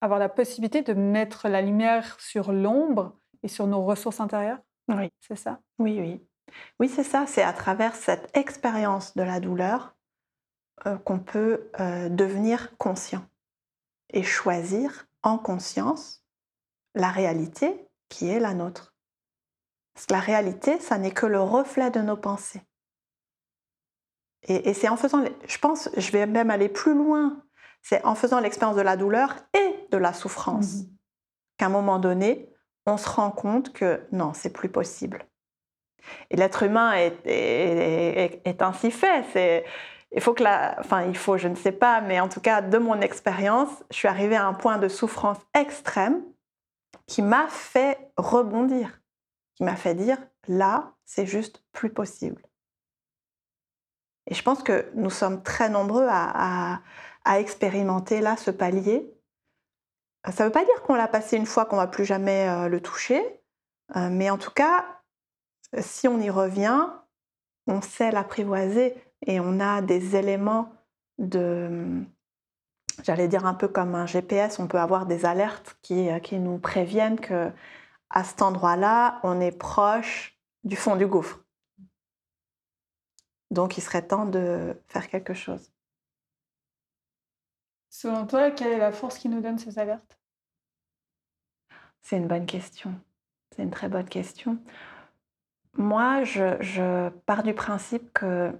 avoir la possibilité de mettre la lumière sur l'ombre et sur nos ressources intérieures. Oui. C'est ça? Oui, oui. Oui, c'est ça. C'est à travers cette expérience de la douleur qu'on peut euh, devenir conscient et choisir en conscience la réalité qui est la nôtre. Parce que la réalité, ça n'est que le reflet de nos pensées. Et, c'est en faisant, je pense, je vais même aller plus loin, c'est en faisant l'expérience de la douleur et de la souffrance mmh qu'à un moment donné, on se rend compte que non, c'est plus possible. Et l'être humain est, est, ainsi fait. C'est, il faut que la, enfin, il faut, je ne sais pas, mais en tout cas, de mon expérience, je suis arrivée à un point de souffrance extrême qui m'a fait rebondir, qui m'a fait dire là, c'est juste plus possible. Et je pense que nous sommes très nombreux à, expérimenter là ce palier. Ça ne veut pas dire qu'on l'a passé une fois qu'on ne va plus jamais euh, le toucher, euh, mais en tout cas, si on y revient, on sait l'apprivoiser et on a des éléments de, j'allais dire un peu comme un GPS, on peut avoir des alertes qui, euh, qui nous préviennent que à cet endroit-là, on est proche du fond du gouffre. Donc il serait temps de faire quelque chose. Selon toi, quelle est la force qui nous donne ces alertes? C'est une bonne question. C'est une très bonne question. Moi, je, pars du principe que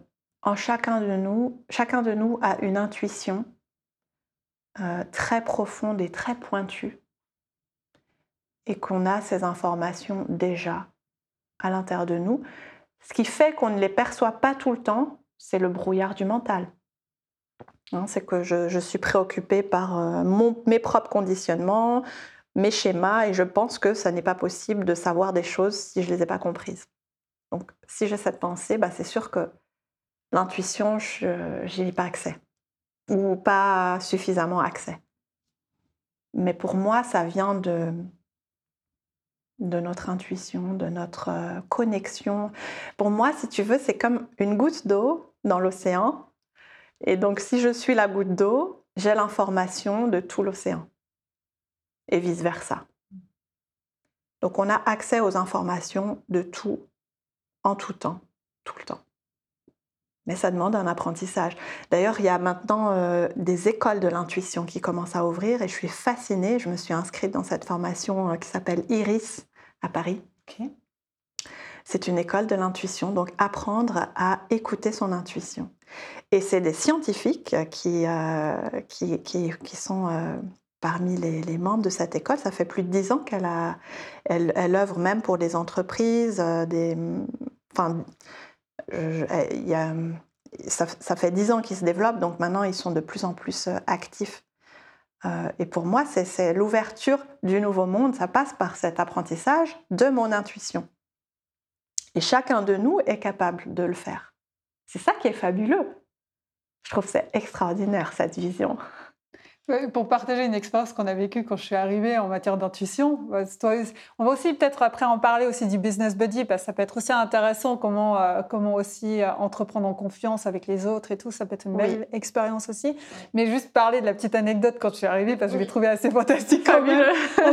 en chacun de nous, chacun de nous a une intuition euh, très profonde et très pointue, et qu'on a ces informations déjà à l'intérieur de nous. Ce qui fait qu'on ne les perçoit pas tout le temps, c'est le brouillard du mental. Hein, c'est que je, suis préoccupée par euh, mes propres conditionnements, mes schémas, et je pense que ça n'est pas possible de savoir des choses si je ne les ai pas comprises. Donc, si j'ai cette pensée, bah, c'est sûr que l'intuition, je n'y ai pas accès, ou pas suffisamment accès. Mais pour moi, ça vient de, notre intuition, de notre euh, connexion. Pour moi, si tu veux, c'est comme une goutte d'eau dans l'océan. Et donc, si je suis la goutte d'eau, j'ai l'information de tout l'océan. Et vice-versa. Donc, on a accès aux informations de tout, en tout temps, tout le temps. Mais ça demande un apprentissage. D'ailleurs, il y a maintenant euh, des écoles de l'intuition qui commencent à ouvrir et je suis fascinée. Je me suis inscrite dans cette formation euh, qui s'appelle Iris à Paris. C'est une école de l'intuition, donc apprendre à écouter son intuition. Et c'est des scientifiques qui, euh, qui, qui, qui, sont parmi les, les, membres de cette école. Ça fait plus de dix ans qu'elle a, elle, elle, œuvre même pour des entreprises, des, enfin, il y a, ça, fait dix ans qu'ils se développent, donc maintenant ils sont de plus en plus actifs euh, et pour moi, c'est l'ouverture du nouveau monde, ça passe par cet apprentissage de mon intuition. Et chacun de nous est capable de le faire. C'est ça qui est fabuleux. Je trouve c'est extraordinaire, cette vision. Pour partager une expérience qu'on a vécue quand je suis arrivée en matière d'intuition, bah, on va aussi peut-être après en parler aussi du business buddy parce que ça peut être aussi intéressant comment euh, comment aussi euh, entreprendre en confiance avec les autres et tout, ça peut être une belle expérience aussi. Mais juste parler de la petite anecdote quand je suis arrivée parce que je l'ai trouvé assez fantastique quand même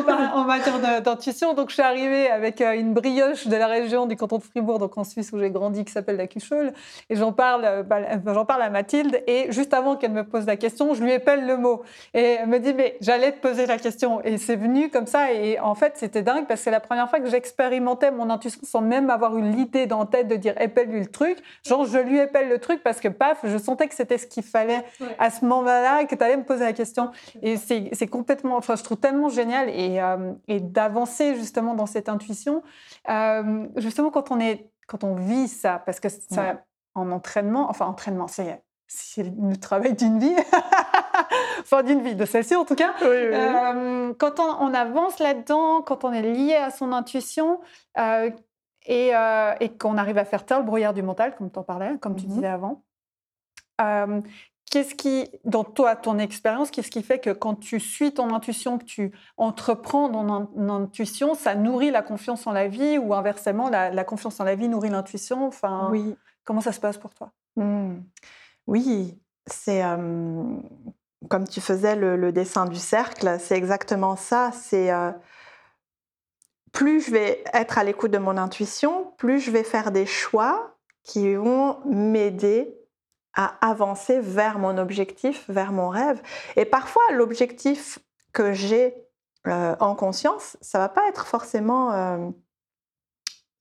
en, en, matière d'intuition. Donc je suis arrivée avec euh, une brioche de la région du canton de Fribourg, donc en Suisse où j'ai grandi, qui s'appelle la Cucheule, et j'en parle bah, j'en parle à Mathilde et juste avant qu'elle me pose la question, je lui épelle le mot. Et elle me dit, mais j'allais te poser la question. Et c'est venu comme ça. Et en fait, c'était dingue parce que c'est la première fois que j'expérimentais mon intuition sans même avoir eu l'idée dans la tête de dire épelle-lui le truc. Genre, je lui épelle le truc parce que paf, je sentais que c'était ce qu'il fallait à ce moment-là et que tu allais me poser la question. Et c'est complètement, enfin, je trouve tellement génial et, euh, et d'avancer justement dans cette intuition. Euh, justement, quand on, est, quand on vit ça, parce que ça, en entraînement, enfin, entraînement, c'est c'est le travail d'une vie, enfin d'une vie, de celle-ci en tout cas. Euh, quand on, avance là-dedans, quand on est lié à son intuition euh, euh, et, qu'on arrive à faire taire le brouillard du mental, comme tu en parlais, comme tu mmh disais avant, qu'est-ce qui, dans toi, ton expérience, qu'est-ce qui fait que quand tu suis ton intuition, que tu entreprends ton intuition, ça nourrit la confiance en la vie ou inversement, la, confiance en la vie nourrit l'intuition? Enfin. Comment ça se passe pour toi? Mmh. Oui, c'est comme tu faisais le, dessin du cercle, c'est exactement ça. C'est plus je vais être à l'écoute de mon intuition, plus je vais faire des choix qui vont m'aider à avancer vers mon objectif, vers mon rêve. Et parfois, l'objectif que j'ai en conscience, ça va pas être forcément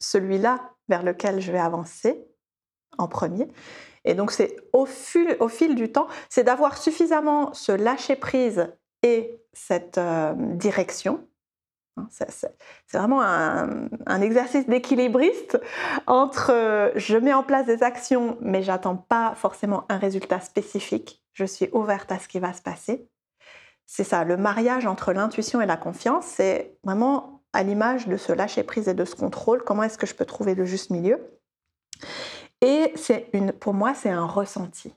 celui-là vers lequel je vais avancer en premier. Et donc, c'est au fil, du temps, c'est d'avoir suffisamment ce lâcher-prise et cette euh, direction. Hein, c'est vraiment un, un exercice d'équilibriste entre euh, je mets en place des actions, mais j'attends pas forcément un résultat spécifique. Je suis ouverte à ce qui va se passer. C'est ça, le mariage entre l'intuition et la confiance, c'est vraiment à l'image de ce lâcher prise et de ce contrôle. Comment est-ce que je peux trouver le juste milieu? Et c'est une, pour moi, c'est un ressenti.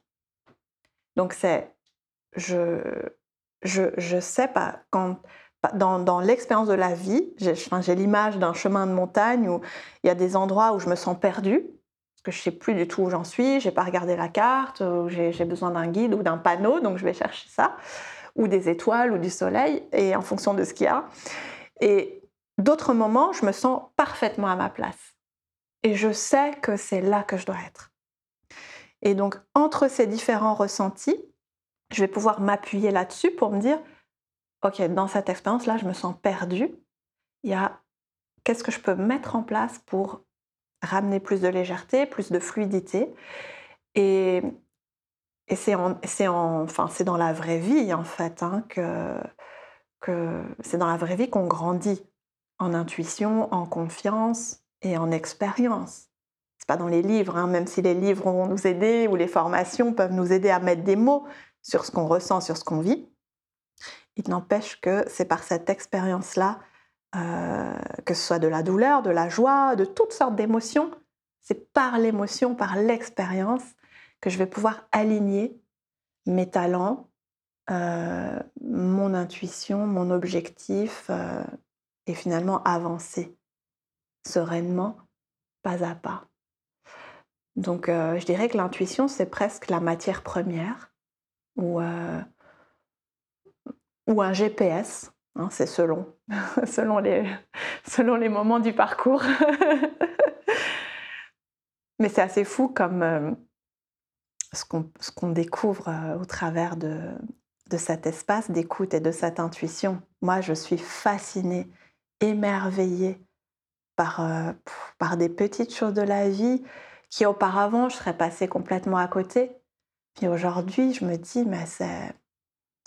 Donc c'est, je, je, je sais pas quand dans, dans l'expérience de la vie, j'ai l'image d'un chemin de montagne où il y a des endroits où je me sens perdue, parce que je sais plus du tout où j'en suis, j'ai pas regardé la carte, j'ai besoin d'un guide ou d'un panneau, donc je vais chercher ça, ou des étoiles ou du soleil, et en fonction de ce qu'il y a. Et d'autres moments, je me sens parfaitement à ma place. Et je sais que c'est là que je dois être. Et donc, entre ces différents ressentis, je vais pouvoir m'appuyer là-dessus pour me dire, OK, dans cette expérience-là, je me sens perdue. Il y a qu'est-ce que je peux mettre en place pour ramener plus de légèreté, plus de fluidité? Et, c'est enfin, dans la vraie vie, en fait, hein, que c'est dans la vraie vie qu'on grandit en intuition, en confiance et en expérience. C'est pas dans les livres, hein, même si les livres vont nous aider ou les formations peuvent nous aider à mettre des mots sur ce qu'on ressent, sur ce qu'on vit. Il n'empêche que c'est par cette expérience-là, euh, que ce soit de la douleur, de la joie, de toutes sortes d'émotions, c'est par l'émotion, par l'expérience que je vais pouvoir aligner mes talents, euh, mon intuition, mon objectif, euh, et finalement avancer sereinement, pas à pas. Donc je dirais que l'intuition, c'est presque la matière première ou ou un GPS. Hein, c'est selon, selon, les, selon les moments du parcours. Mais c'est assez fou comme euh, ce qu'on découvre euh, au travers de, de cet espace d'écoute et de cette intuition. Moi, je suis fascinée, émerveillée par, euh, par des petites choses de la vie qui auparavant, je serais passée complètement à côté. Puis aujourd'hui, je me dis, mais c'est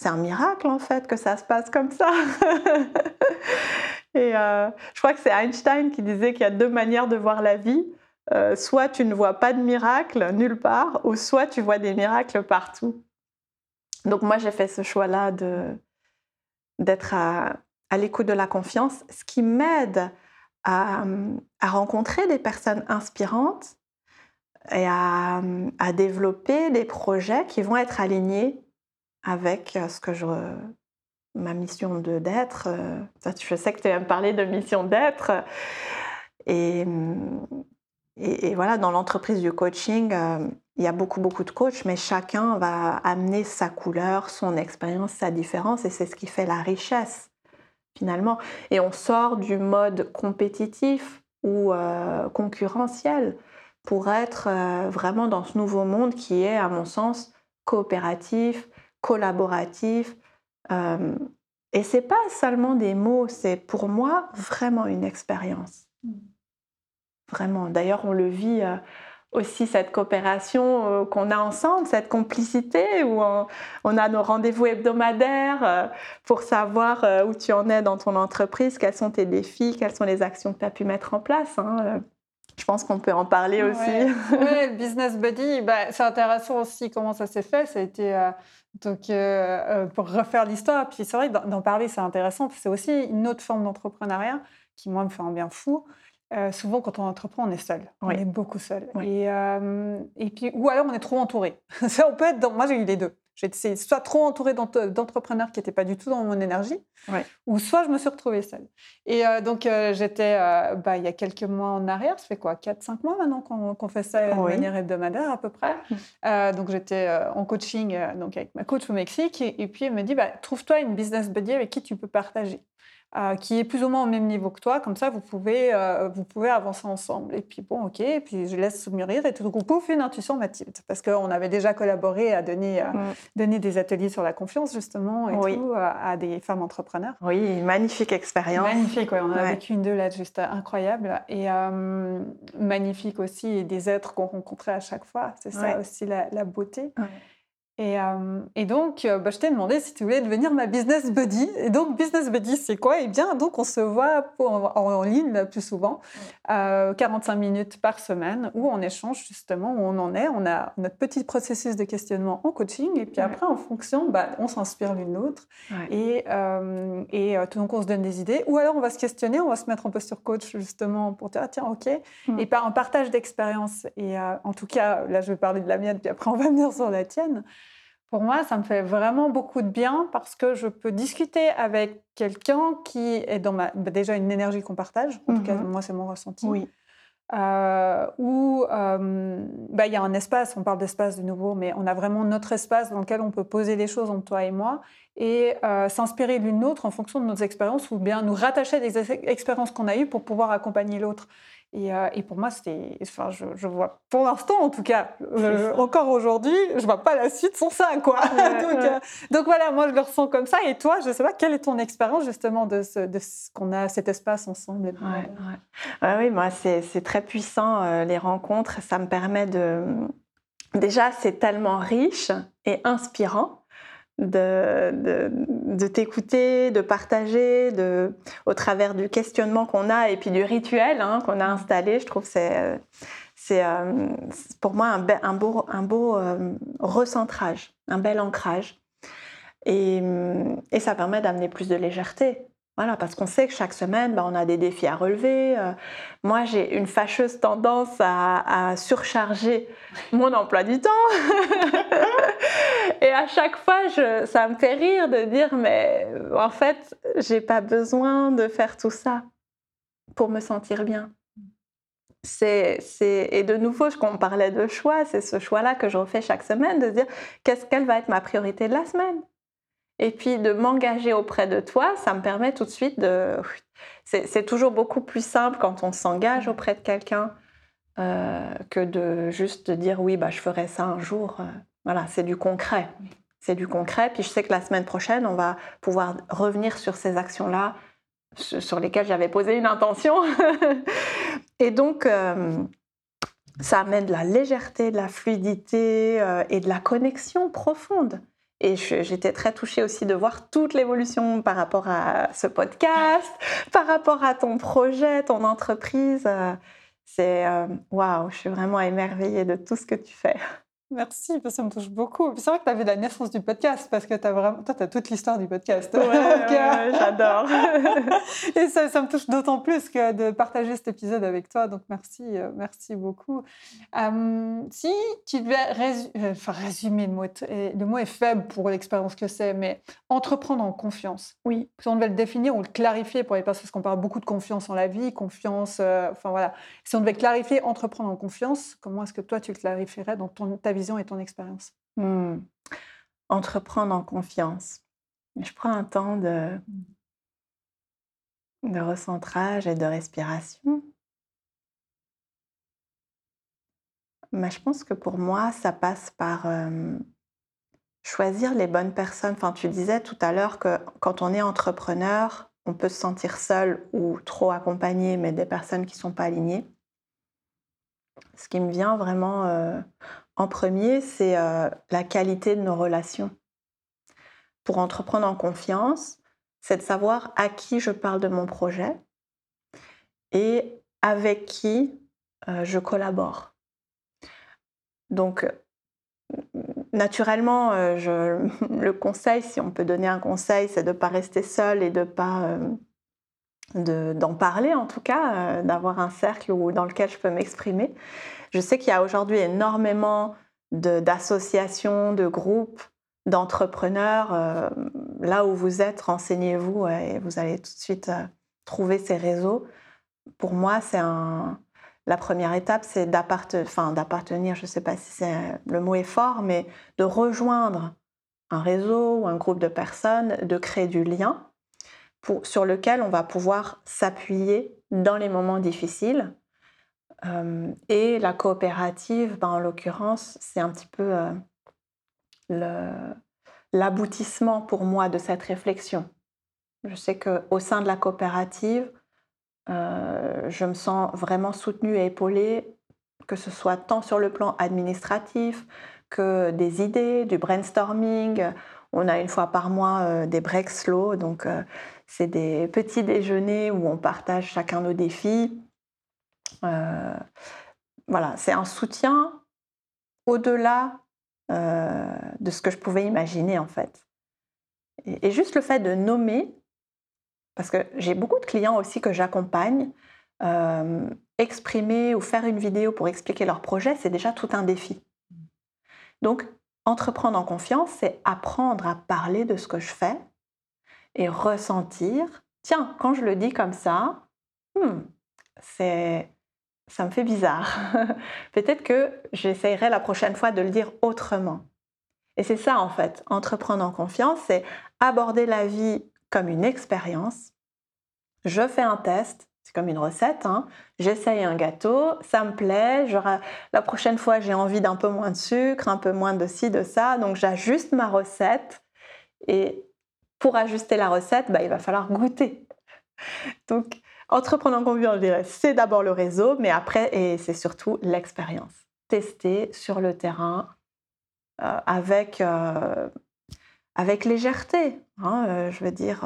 c'est un miracle en fait que ça se passe comme ça. Et euh, je crois que c'est Einstein qui disait qu'il y a deux manières de voir la vie. Euh, soit tu ne vois pas de miracle nulle part, ou soit tu vois des miracles partout. Donc moi j'ai fait ce choix-là d'être à, l'écoute de la confiance, ce qui m'aide à, rencontrer des personnes inspirantes et à, à développer des projets qui vont être alignés avec ce que je ma mission d'être. Je sais que tu aimes parler de mission d'être. Et, mmh, et, voilà, dans l'entreprise du coaching, il y a beaucoup, beaucoup de coachs, mais chacun va amener sa couleur, son expérience, sa différence, et c'est ce qui fait la richesse, finalement. Et on sort du mode compétitif ou concurrentiel pour être vraiment dans ce nouveau monde qui est, à mon sens, coopératif, collaboratif. Euh, et c'est pas seulement des mots, c'est pour moi vraiment une expérience. Mm. Vraiment. D'ailleurs, on le vit euh, aussi cette coopération euh, qu'on a ensemble, cette complicité où on, a nos rendez-vous hebdomadaires euh, pour savoir où tu en es dans ton entreprise, quels sont tes défis, quelles sont les actions que tu as pu mettre en place. Hein, je pense qu'on peut en parler aussi. oui, le business buddy, bah, c'est intéressant aussi comment ça s'est fait. Ça a été donc, euh, euh, pour refaire l'histoire, puis c'est vrai d'en parler, c'est intéressant. C'est aussi une autre forme d'entrepreneuriat qui, moi, me fait un bien fou. Euh, souvent, quand on entreprend, on est seul. On est beaucoup seul. Et, et, puis, ou alors, on est trop entouré. ça, on peut être dans... Moi, j'ai eu les deux. J'étais soit trop entourée d'entrepreneurs qui n'étaient pas du tout dans mon énergie, ou soit je me suis retrouvée seule. Et euh, donc, euh, j'étais, euh, bah, il y a quelques mois en arrière, ça fait quoi 4-5 mois maintenant qu'on fait ça de manière hebdomadaire à peu près. Mmh. donc, j'étais en coaching donc avec ma coach au Mexique, et, puis elle me dit, bah, trouve-toi une business buddy avec qui tu peux partager. Euh, qui est plus ou moins au même niveau que toi. Comme ça, vous pouvez, euh, vous pouvez avancer ensemble. Et puis, bon, OK, et puis je laisse mûrir. Et tout d'un coup, pouf, une intuition Mathilde. Parce qu'on avait déjà collaboré à donner, euh, mm. donner des ateliers sur la confiance, justement, et tout, à, des femmes entrepreneurs. Oui, magnifique expérience. Magnifique, oui. On a vécu une deux là, juste incroyable. Et magnifique aussi, des êtres qu'on rencontrait à chaque fois. C'est ça aussi la, la beauté. Euh, et, donc, euh, bah, je t'ai demandé si tu voulais devenir ma business buddy. Et donc, business buddy, c'est quoi? Eh bien, donc, on se voit en, ligne plus souvent, 45 euh, minutes par semaine, où on échange justement où on en est. On a notre petit processus de questionnement en coaching. Et puis après, en fonction, bah, on s'inspire l'une l'autre. Et, et donc, on se donne des idées. Ou alors, on va se questionner, on va se mettre en posture coach justement pour dire, ah, tiens, OK. Mm. Et par un partage d'expérience. Et en tout cas, là, je vais parler de la mienne, puis après, on va venir sur la tienne. Pour moi, ça me fait vraiment beaucoup de bien parce que je peux discuter avec quelqu'un qui est dans ma, bah, déjà une énergie qu'on partage. En tout cas, mhm. moi, c'est mon ressenti. Oui. Euh, où euh, bah, il y a un espace, on parle d'espace de nouveau, mais on a vraiment notre espace dans lequel on peut poser les choses entre toi et moi et euh, s'inspirer l'une l'autre en fonction de nos expériences ou bien nous rattacher à des expériences qu'on a eues pour pouvoir accompagner l'autre. Euh, et, pour moi, c'était. Enfin, je, je, vois, pour l'instant en tout cas, euh, encore aujourd'hui, je vois pas la suite sans ça, quoi. Euh, donc, voilà, moi je le ressens comme ça. Et toi, je sais pas, quelle est ton expérience justement de ce, de ce qu'on a cet espace ensemble ouais, Oui, moi, c'est très puissant, les rencontres. Ça me permet de. Déjà, c'est tellement riche et inspirant de, de, t'écouter, de partager, de, au travers du questionnement qu'on a et puis du rituel hein, qu'on a installé. Je trouve que c'est, euh, pour moi un, un beau, un beau euh, recentrage, un bel ancrage. Et, et ça permet d'amener plus de légèreté voilà, parce qu'on sait que chaque semaine, bah, on a des défis à relever. Euh. moi, j'ai une fâcheuse tendance à, surcharger mon emploi du temps. et à chaque fois, ça me fait rire de dire, mais en fait, j'ai pas besoin de faire tout ça pour me sentir bien. C'est, et de nouveau, on parlait de choix, c'est ce choix-là que je refais chaque semaine, de dire qu'est-ce qu'elle va être ma priorité de la semaine? Et puis de m'engager auprès de toi, ça me permet tout de suite de... C'est toujours beaucoup plus simple quand on s'engage auprès de quelqu'un euh, que de juste dire oui, bah, je ferai ça un jour. Euh, voilà, c'est du concret. C'est du concret. Puis je sais que la semaine prochaine, on va pouvoir revenir sur ces actions-là sur lesquelles j'avais posé une intention. et donc, euh, ça amène de la légèreté, de la fluidité et de la connexion profonde. Et j'étais très touchée aussi de voir toute l'évolution par rapport à ce podcast, par rapport à ton projet, ton entreprise. C'est euh, waouh, je suis vraiment émerveillée de tout ce que tu fais. Merci, ça me touche beaucoup. C'est vrai que tu vu la naissance du podcast parce que as vraiment... toi, tu as toute l'histoire du podcast. Ouais, j'adore. Et ça, ça, me touche d'autant plus que de partager cet épisode avec toi. Donc, merci, euh, merci beaucoup. Euh, si tu devais euh, enfin, résumer le mot, le mot est faible pour l'expérience que c'est, mais entreprendre en confiance. Oui. Si on devait le définir ou le clarifier pour les personnes, parce qu'on parle beaucoup de confiance en la vie, confiance, enfin voilà. Si on devait clarifier entreprendre en confiance, comment est-ce que toi, tu le clarifierais dans ton, ta vie et ton expérience? Hmm. Entreprendre en confiance. Je prends un temps de, de recentrage et de respiration. Mais je pense que pour moi, ça passe par euh, choisir les bonnes personnes. Enfin, tu disais tout à l'heure que quand on est entrepreneur, on peut se sentir seul ou trop accompagné, mais des personnes qui ne sont pas alignées. Ce qui me vient vraiment euh, en premier, c'est euh, la qualité de nos relations. Pour entreprendre en confiance, c'est de savoir à qui je parle de mon projet et avec qui euh, je collabore. Donc, naturellement, euh, je, le conseil, si on peut donner un conseil, c'est de ne pas rester seul et de pas d'en parler en tout cas, d'avoir un cercle où, dans lequel je peux m'exprimer. Je sais qu'il y a aujourd'hui énormément d'associations, de, groupes, d'entrepreneurs. Euh, là où vous êtes, renseignez-vous et vous allez tout de suite euh, trouver ces réseaux. Pour moi, c'est la première étape, c'est d'appartenir, je ne sais pas si le mot est fort, mais de rejoindre un réseau ou un groupe de personnes, de créer du lien. Sur lequel on va pouvoir s'appuyer dans les moments difficiles. Euh, et la coopérative, ben, en l'occurrence, c'est un petit peu l'aboutissement pour moi de cette réflexion. Je sais qu'au sein de la coopérative, je me sens vraiment soutenue et épaulée, que ce soit tant sur le plan administratif que des idées, du brainstorming. On a une fois par mois euh, des breaks slow, donc euh, c'est des petits déjeuners où on partage chacun nos défis. Euh, voilà, c'est un soutien au-delà de ce que je pouvais imaginer en fait. Et, juste le fait de nommer, parce que j'ai beaucoup de clients aussi que j'accompagne, exprimer ou faire une vidéo pour expliquer leur projet, c'est déjà tout un défi. Donc, entreprendre en confiance, c'est apprendre à parler de ce que je fais et ressentir, tiens, quand je le dis comme ça, hmm, c'est ça me fait bizarre. Peut-être que j'essayerai la prochaine fois de le dire autrement. Et c'est ça en fait, entreprendre en confiance, c'est aborder la vie comme une expérience. Je fais un test, c'est comme une recette. Hein. J'essaye un gâteau, ça me plaît. la prochaine fois, j'ai envie d'un peu moins de sucre, un peu moins de ci, de ça. Donc, j'ajuste ma recette. Et pour ajuster la recette, bah, il va falloir goûter. Donc, entreprendre en confiance, je dirais, c'est d'abord le réseau, mais après, et c'est surtout l'expérience. Tester sur le terrain euh, avec, euh, avec légèreté. Hein, euh, je veux dire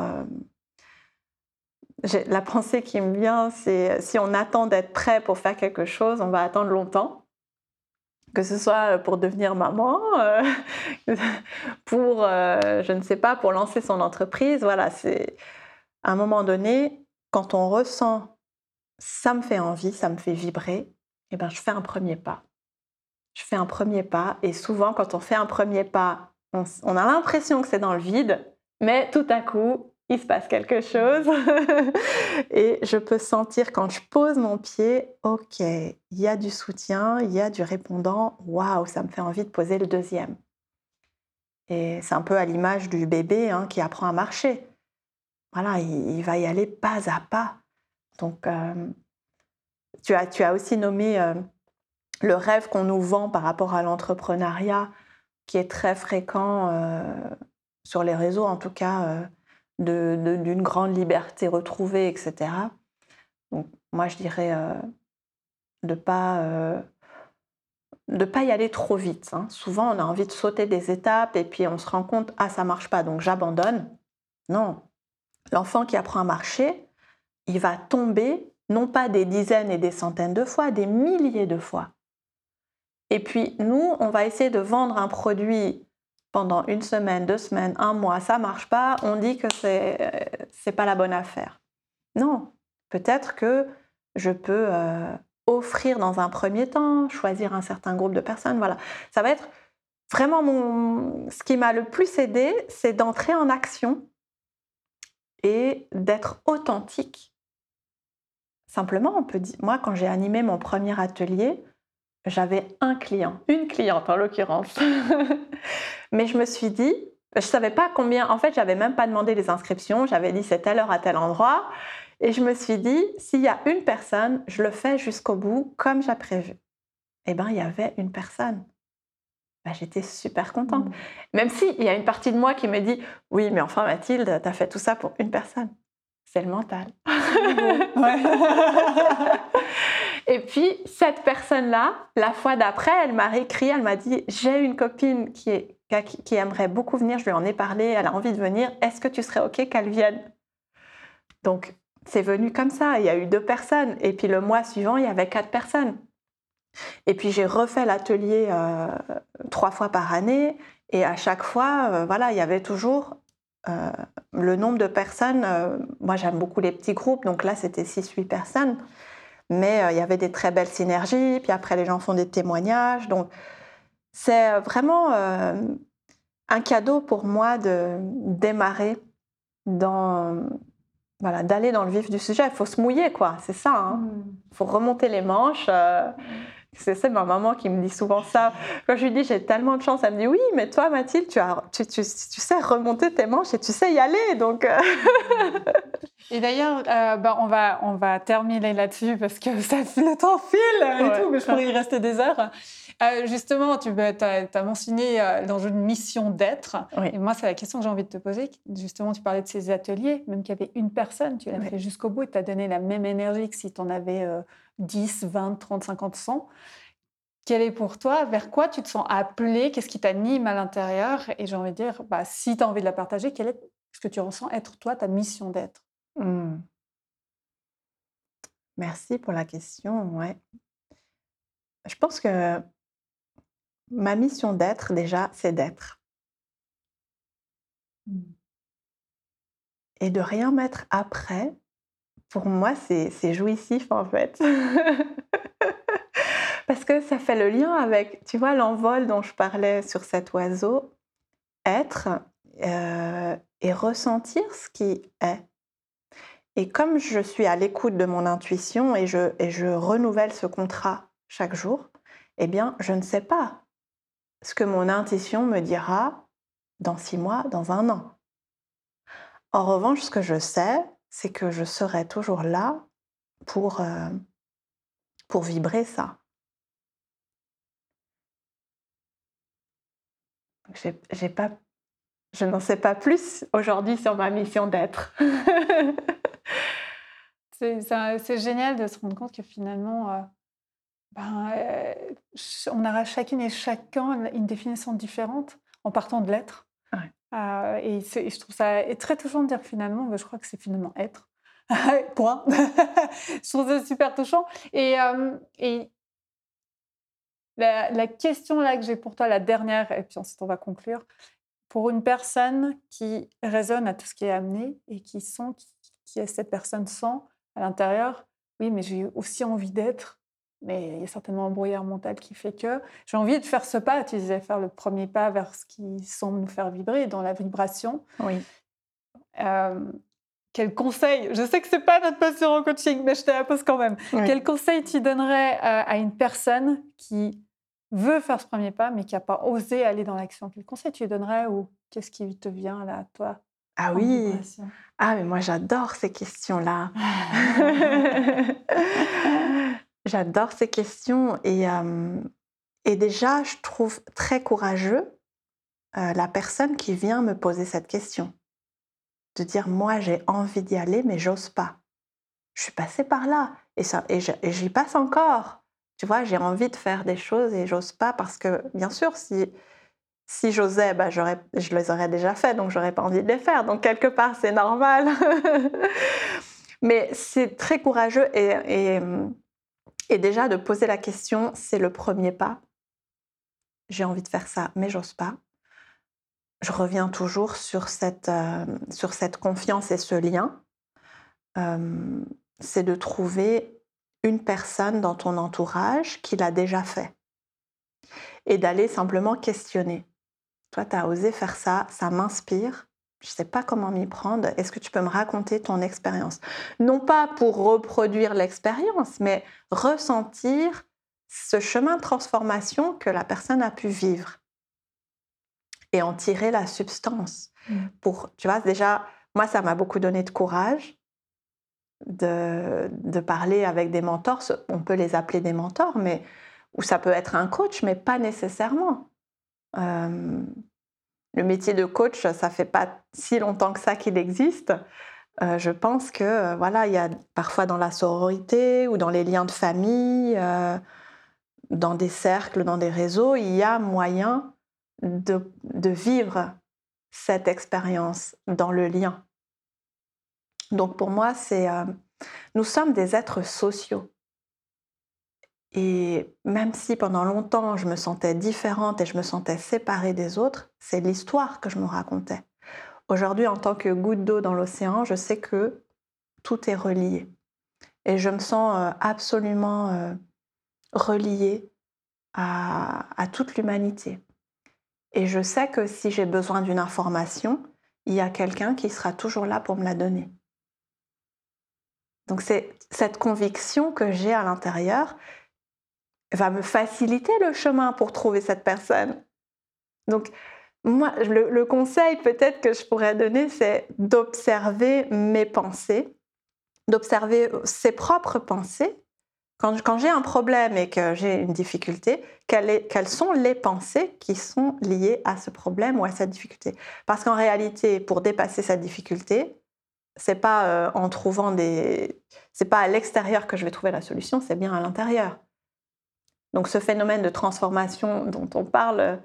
la pensée qui me vient, c'est si on attend d'être prêt pour faire quelque chose, on va attendre longtemps. Que ce soit pour devenir maman, euh, pour, euh, je ne sais pas, pour lancer son entreprise. Voilà, c'est à un moment donné, quand on ressent ça me fait envie, ça me fait vibrer, eh ben, je fais un premier pas. Je fais un premier pas et souvent, quand on fait un premier pas, on a l'impression que c'est dans le vide, mais tout à coup, il se passe quelque chose. et je peux sentir quand je pose mon pied, ok, il y a du soutien, il y a du répondant, waouh, ça me fait envie de poser le deuxième. Et c'est un peu à l'image du bébé hein, qui apprend à marcher. Voilà, il, va y aller pas à pas. Donc, euh, tu, as, tu as aussi nommé euh, le rêve qu'on nous vend par rapport à l'entrepreneuriat, qui est très fréquent euh, sur les réseaux, en tout cas d'une grande liberté retrouvée, etc. Donc, moi, je dirais euh, de pas, euh, pas y aller trop vite. Hein. Souvent, on a envie de sauter des étapes et puis on se rend compte, ah, ça marche pas, donc j'abandonne. Non. L'enfant qui apprend à marcher, il va tomber, non pas des dizaines et des centaines de fois, des milliers de fois. Et puis, nous, on va essayer de vendre un produit pendant une semaine, deux semaines, un mois, ça marche pas, on dit que c'est c'est pas la bonne affaire. Non, peut-être que je peux euh, offrir dans un premier temps, choisir un certain groupe de personnes. Voilà, ça va être vraiment mon. Ce qui m'a le plus aidé, c'est d'entrer en action et d'être authentique. Simplement, on peut dire. Moi, quand j'ai animé mon premier atelier, j'avais un client, une cliente en l'occurrence. Mais je me suis dit, je ne savais pas combien, en fait, j'avais même pas demandé les inscriptions, j'avais dit c'est telle heure à tel endroit. Et je me suis dit, s'il y a une personne, je le fais jusqu'au bout comme j'ai prévu. Eh bien, il y avait une personne. Ben, J'étais super contente. Mmh. Même s'il y a une partie de moi qui me dit, oui, mais enfin Mathilde, tu as fait tout ça pour une personne. C'est le mental. Et puis, cette personne-là, la fois d'après, elle m'a réécrit, elle m'a dit, j'ai une copine qui, aimerait beaucoup venir, je lui en ai parlé, elle a envie de venir, est-ce que tu serais OK qu'elle vienne? Donc, c'est venu comme ça, il y a eu deux personnes, et puis le mois suivant, il y avait quatre personnes. Et puis j'ai refait l'atelier euh, trois fois par année, et à chaque fois, euh, voilà, il y avait toujours euh, le nombre de personnes. moi, j'aime beaucoup les petits groupes, donc là, c'était 6-8 personnes. Mais euh, il y avait des très belles synergies. Puis après, les gens font des témoignages. Donc, c'est euh, vraiment euh, un cadeau pour moi de démarrer dans voilà d'aller dans le vif du sujet il faut se mouiller quoi c'est ça il hein. mm. faut remonter les manches C'est ça ma maman qui me dit souvent ça. Quand je lui dis j'ai tellement de chance, elle me dit oui, mais toi Mathilde, tu, as, tu, tu, tu sais remonter tes manches et tu sais y aller. Donc. Euh. et d'ailleurs, euh, bah, on, va, on va terminer là-dessus parce que ça, le temps file et tout, mais je pourrais y rester des heures. Euh, justement, tu as, mentionné dans une mission d'être. Et moi, c'est la question que j'ai envie de te poser. Justement, tu parlais de ces ateliers, même qu'il y avait une personne, tu l'as fait jusqu'au bout et tu as donné la même énergie que si tu en avais 10, 20, 30, 50, 100. Quel est pour toi? Vers quoi tu te sens appelé? Qu'est-ce qui t'anime à l'intérieur? Et j'ai envie de dire, bah, si tu as envie de la partager, quel est ce que tu ressens être toi, ta mission d'être? Mmh. Merci pour la question. Ouais. Je pense que ma mission d'être, déjà, c'est d'être. Mmh. Et de rien mettre après, pour moi, c'est jouissif en fait. Parce que ça fait le lien avec, tu vois, l'envol dont je parlais sur cet oiseau, être euh, et ressentir ce qui est. Et comme je suis à l'écoute de mon intuition et je, et je renouvelle ce contrat chaque jour, eh bien, je ne sais pas ce que mon intuition me dira dans six mois, dans un an. En revanche, ce que je sais, c'est que je serai toujours là pour, euh, vibrer ça. Je n'en sais pas plus aujourd'hui sur ma mission d'être. c'est génial de se rendre compte que finalement, euh, ben, euh, on aura chacune et chacun une définition différente en partant de l'être. Euh, et, je trouve ça très touchant de dire finalement, bah, je crois que c'est finalement être. Point. je trouve ça super touchant. Et, euh, et la, question là que j'ai pour toi, la dernière, et puis ensuite on va conclure, pour une personne qui résonne à tout ce qui est amené et qui sent, qui, qui cette personne sent à l'intérieur, oui, mais j'ai aussi envie d'être mais il y a certainement un brouillard mental qui fait que j'ai envie de faire ce pas. Tu disais faire le premier pas vers ce qui semble nous faire vibrer, dans la vibration. Oui. Euh, quel conseil Je sais que c'est pas notre passion en coaching, mais je te la pose quand même. Quel conseil tu donnerais euh, à une personne qui veut faire ce premier pas, mais qui n'a pas osé aller dans l'action? Quel conseil tu lui donnerais ou qu'est-ce qui te vient là, toi Ah oui. Ah mais moi j'adore ces questions-là. J'adore ces questions et, et, déjà, je trouve très courageux la personne qui vient me poser cette question. De dire, moi, j'ai envie d'y aller, mais j'ose pas. Je suis passée par là et, et j'y passe encore. Tu vois, j'ai envie de faire des choses et j'ose pas parce que, bien sûr, si, si j'osais, bah, je les aurais déjà fait, donc j'aurais pas envie de les faire. Donc, quelque part, c'est normal. mais c'est très courageux et et déjà, de poser la question, c'est le premier pas. J'ai envie de faire ça, mais j'ose pas. Je reviens toujours sur cette, euh, sur cette confiance et ce lien. Euh, c'est de trouver une personne dans ton entourage qui l'a déjà fait. Et d'aller simplement questionner. Toi, tu as osé faire ça, ça m'inspire je ne sais pas comment m'y prendre. Est-ce que tu peux me raconter ton expérience? Non pas pour reproduire l'expérience, mais ressentir ce chemin de transformation que la personne a pu vivre et en tirer la substance. Mmh. Pour, tu vois, déjà, moi, ça m'a beaucoup donné de courage de, de, parler avec des mentors. On peut les appeler des mentors, mais ou ça peut être un coach, mais pas nécessairement. Euh, le métier de coach, ça fait pas si longtemps que ça qu'il existe. Euh, je pense que euh, voilà, il y a parfois dans la sororité ou dans les liens de famille, euh, dans des cercles, dans des réseaux, il y a moyen de, de vivre cette expérience dans le lien. Donc pour moi, c'est nous sommes des êtres sociaux. Et même si pendant longtemps je me sentais différente et je me sentais séparée des autres, c'est l'histoire que je me racontais. Aujourd'hui, en tant que goutte d'eau dans l'océan, je sais que tout est relié. Et je me sens euh, absolument euh, reliée à, à toute l'humanité. Et je sais que si j'ai besoin d'une information, il y a quelqu'un qui sera toujours là pour me la donner. Donc c'est cette conviction que j'ai à l'intérieur va me faciliter le chemin pour trouver cette personne. Donc, moi, le, conseil peut-être que je pourrais donner, c'est d'observer mes pensées, d'observer ses propres pensées. Quand, j'ai un problème et que j'ai une difficulté, quelles, sont les pensées qui sont liées à ce problème ou à cette difficulté? Parce qu'en réalité, pour dépasser cette difficulté, c'est pas euh, en trouvant des, c'est pas à l'extérieur que je vais trouver la solution, c'est bien à l'intérieur. Donc ce phénomène de transformation dont on parle euh,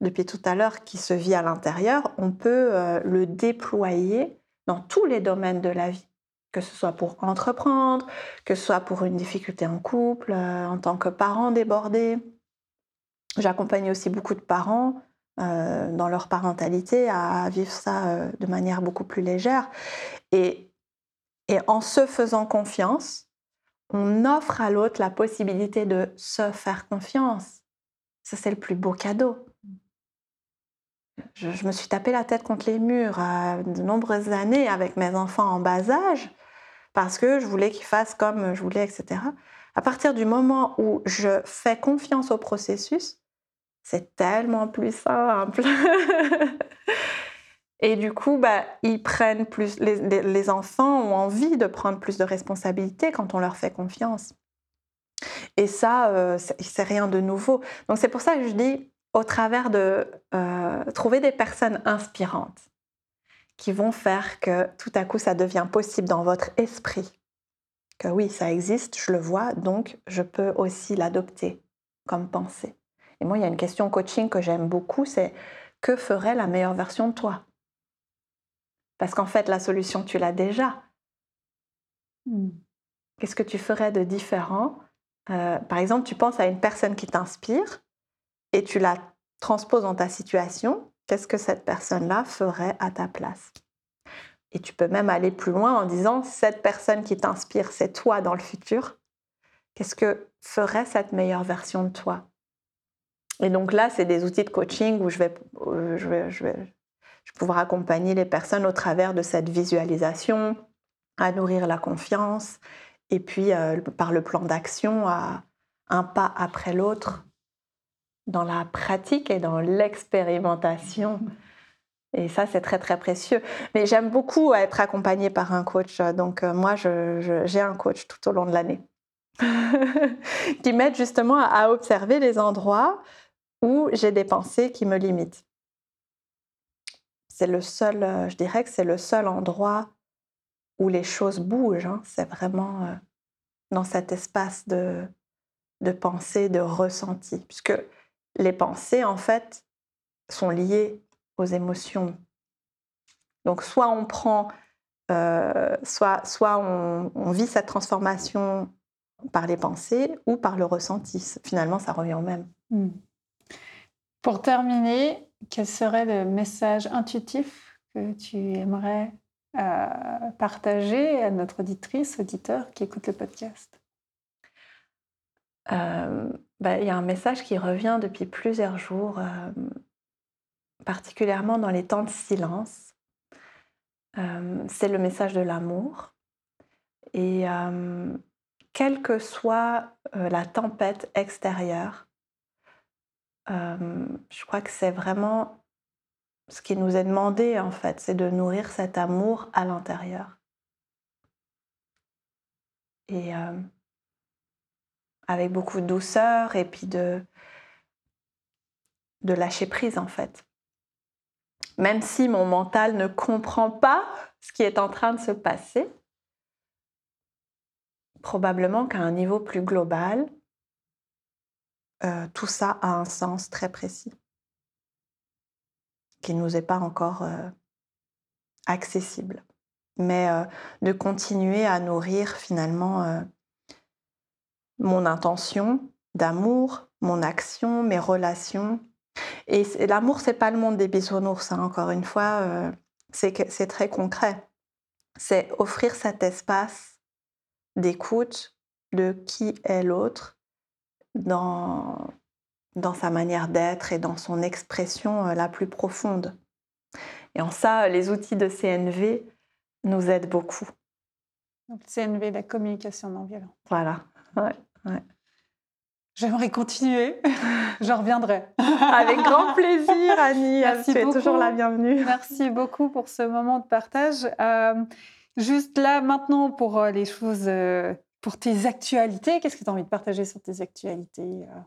depuis tout à l'heure, qui se vit à l'intérieur, on peut euh, le déployer dans tous les domaines de la vie, que ce soit pour entreprendre, que ce soit pour une difficulté en couple, euh, en tant que parent débordé. J'accompagne aussi beaucoup de parents dans leur parentalité à vivre ça de manière beaucoup plus légère. Et, et en se faisant confiance, on offre à l'autre la possibilité de se faire confiance. Ça, c'est le plus beau cadeau. Je, me suis tapé la tête contre les murs à de nombreuses années avec mes enfants en bas âge parce que je voulais qu'ils fassent comme je voulais, etc. À partir du moment où je fais confiance au processus, c'est tellement plus simple. Et du coup, bah, ils prennent plus, les, enfants ont envie de prendre plus de responsabilités quand on leur fait confiance. Et ça, euh, c'est rien de nouveau. Donc c'est pour ça que je dis, au travers de euh, trouver des personnes inspirantes qui vont faire que tout à coup ça devient possible dans votre esprit. Que oui, ça existe, je le vois, donc je peux aussi l'adopter comme pensée. Et moi, il y a une question coaching que j'aime beaucoup, c'est que ferait la meilleure version de toi? Parce qu'en fait, la solution, tu l'as déjà. Hmm. Qu'est-ce que tu ferais de différent euh, Par exemple, tu penses à une personne qui t'inspire et tu la transposes dans ta situation. Qu'est-ce que cette personne-là ferait à ta place? Et tu peux même aller plus loin en disant, cette personne qui t'inspire, c'est toi dans le futur. Qu'est-ce que ferait cette meilleure version de toi? Et donc là, c'est des outils de coaching où je vais, je vais, je vais je pouvoir accompagner les personnes au travers de cette visualisation, à nourrir la confiance, et puis euh, par le plan d'action, à un pas après l'autre, dans la pratique et dans l'expérimentation. Et ça, c'est très, très précieux. Mais j'aime beaucoup être accompagnée par un coach. Donc, euh, moi, j'ai un coach tout au long de l'année qui m'aide justement à observer les endroits où j'ai des pensées qui me limitent c'est le seul, euh, je dirais que c'est le seul endroit où les choses bougent. Hein. C'est vraiment euh, dans cet espace de, de pensée, de ressenti, puisque les pensées, en fait, sont liées aux émotions. Donc, soit on prend, euh, soit, soit on, vit cette transformation par les pensées ou par le ressenti. Finalement, ça revient au même. Mmh. Pour terminer, quel serait le message intuitif que tu aimerais euh, partager à notre auditrice, auditeur qui écoute le podcast? Euh, bah, Il y a un message qui revient depuis plusieurs jours, euh, particulièrement dans les temps de silence. C'est le message de l'amour. Et quelle que soit la tempête extérieure, je crois que c'est vraiment ce qui nous est demandé, en fait, c'est de nourrir cet amour à l'intérieur. Et avec beaucoup de douceur et puis de, lâcher prise, en fait. Même si mon mental ne comprend pas ce qui est en train de se passer, probablement qu'à un niveau plus global, euh, tout ça a un sens très précis qui ne nous est pas encore euh, accessible. Mais euh, de continuer à nourrir finalement mon intention d'amour, mon action, mes relations. Et l'amour, c'est pas le monde des bisounours, hein, encore une fois, c'est très concret. C'est offrir cet espace d'écoute de qui est l'autre dans, dans sa manière d'être et dans son expression euh, la plus profonde. Et en ça, les outils de CNV nous aident beaucoup. Donc, CNV, la communication non violente. Voilà, ouais, ouais. J'aimerais continuer. Je reviendrai. Avec grand plaisir, Annie. Merci tu es toujours la bienvenue. Merci beaucoup pour ce moment de partage. Euh, juste là, maintenant, pour euh, les choses, euh, pour tes actualités, qu'est-ce que tu as envie de partager sur tes actualités euh?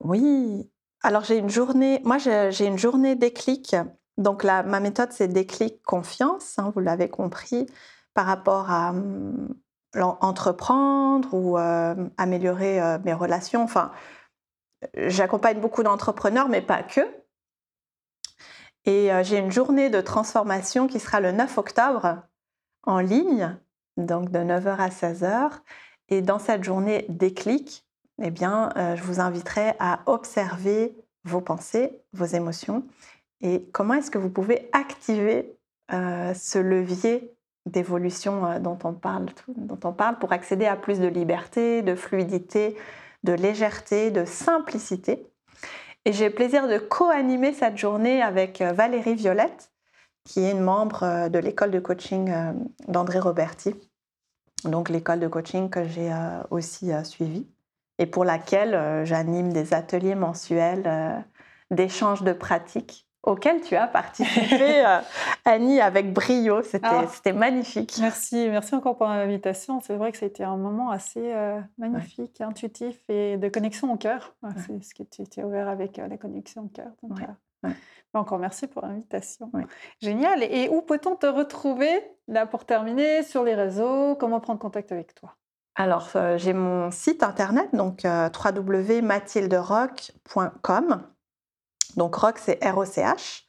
Oui. Alors, j'ai une journée, moi, j'ai une journée déclic. Donc, ma méthode, c'est déclic confiance, hein, vous l'avez compris, par rapport à hum, entreprendre ou euh, améliorer euh, mes relations. Enfin, j'accompagne beaucoup d'entrepreneurs, mais pas que. Et j'ai une journée de transformation qui sera le 9 octobre en ligne, donc de 9h à 16h. Et dans cette journée déclic, eh bien, euh, je vous inviterai à observer vos pensées, vos émotions et comment est-ce que vous pouvez activer euh, ce levier d'évolution euh, dont, on parle, dont pour accéder à plus de liberté, de fluidité, de légèreté, de simplicité. Et j'ai le plaisir de co-animer cette journée avec Valérie Violette, qui est une membre de l'école de coaching d'André Roberti, donc l'école de coaching que j'ai euh, aussi euh, suivie et pour laquelle euh, j'anime des ateliers mensuels d'échange de pratiques auxquels tu as participé, euh, Annie, avec brio. C'était Ah. magnifique. Merci, merci encore pour l'invitation. C'est vrai que c'était un moment assez euh, magnifique, intuitif et de connexion au cœur. Ouais. C'est ce que tu t'es ouvert avec euh, la connexion au cœur. Donc, Ouais, ouais. encore merci pour l'invitation. Ouais. Génial. Et où peut-on te retrouver, là pour terminer, sur les réseaux? Comment prendre contact avec toi? Alors, euh, j'ai mon site internet, donc euh. Donc, rock, c'est R-O-C-H.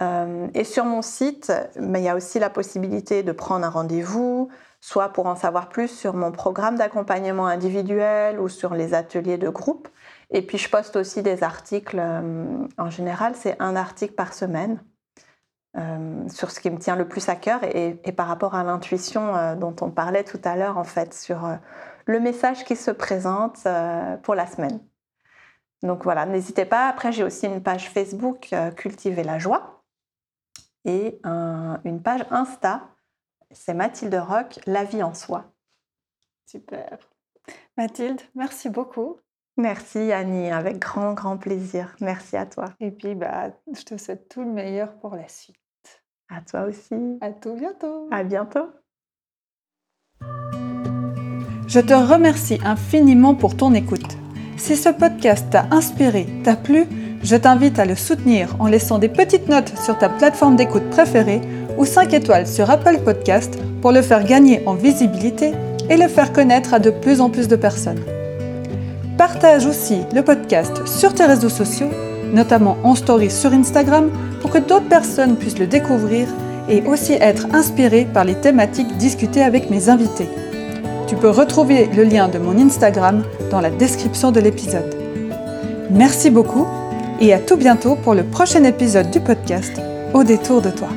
Euh, et sur mon site, mais il y a aussi la possibilité de prendre un rendez-vous, soit pour en savoir plus sur mon programme d'accompagnement individuel ou sur les ateliers de groupe. Et puis, je poste aussi des articles. euh, en général, c'est un article par semaine euh, sur ce qui me tient le plus à cœur et, par rapport à l'intuition euh, dont on parlait tout à l'heure, en fait, sur le message qui se présente pour la semaine. Donc voilà, n'hésitez pas. Après, j'ai aussi une page Facebook, Cultiver la joie, et un- une page Insta, c'est Mathilde Rock, La vie en soi. Super. Mathilde, merci beaucoup. Merci Annie, avec grand, grand plaisir. Merci à toi. Et puis, bah, je te souhaite tout le meilleur pour la suite. À toi aussi. À tout bientôt. À bientôt. Je te remercie infiniment pour ton écoute. Si ce podcast t'a inspiré, t'a plu, je t'invite à le soutenir en laissant des petites notes sur ta plateforme d'écoute préférée ou 5 étoiles sur Apple Podcast pour le faire gagner en visibilité et le faire connaître à de plus en plus de personnes. Partage aussi le podcast sur tes réseaux sociaux, notamment en story sur Instagram, pour que d'autres personnes puissent le découvrir et aussi être inspirées par les thématiques discutées avec mes invités. Tu peux retrouver le lien de mon Instagram dans la description de l'épisode. Merci beaucoup et à tout bientôt pour le prochain épisode du podcast Au détour de toi.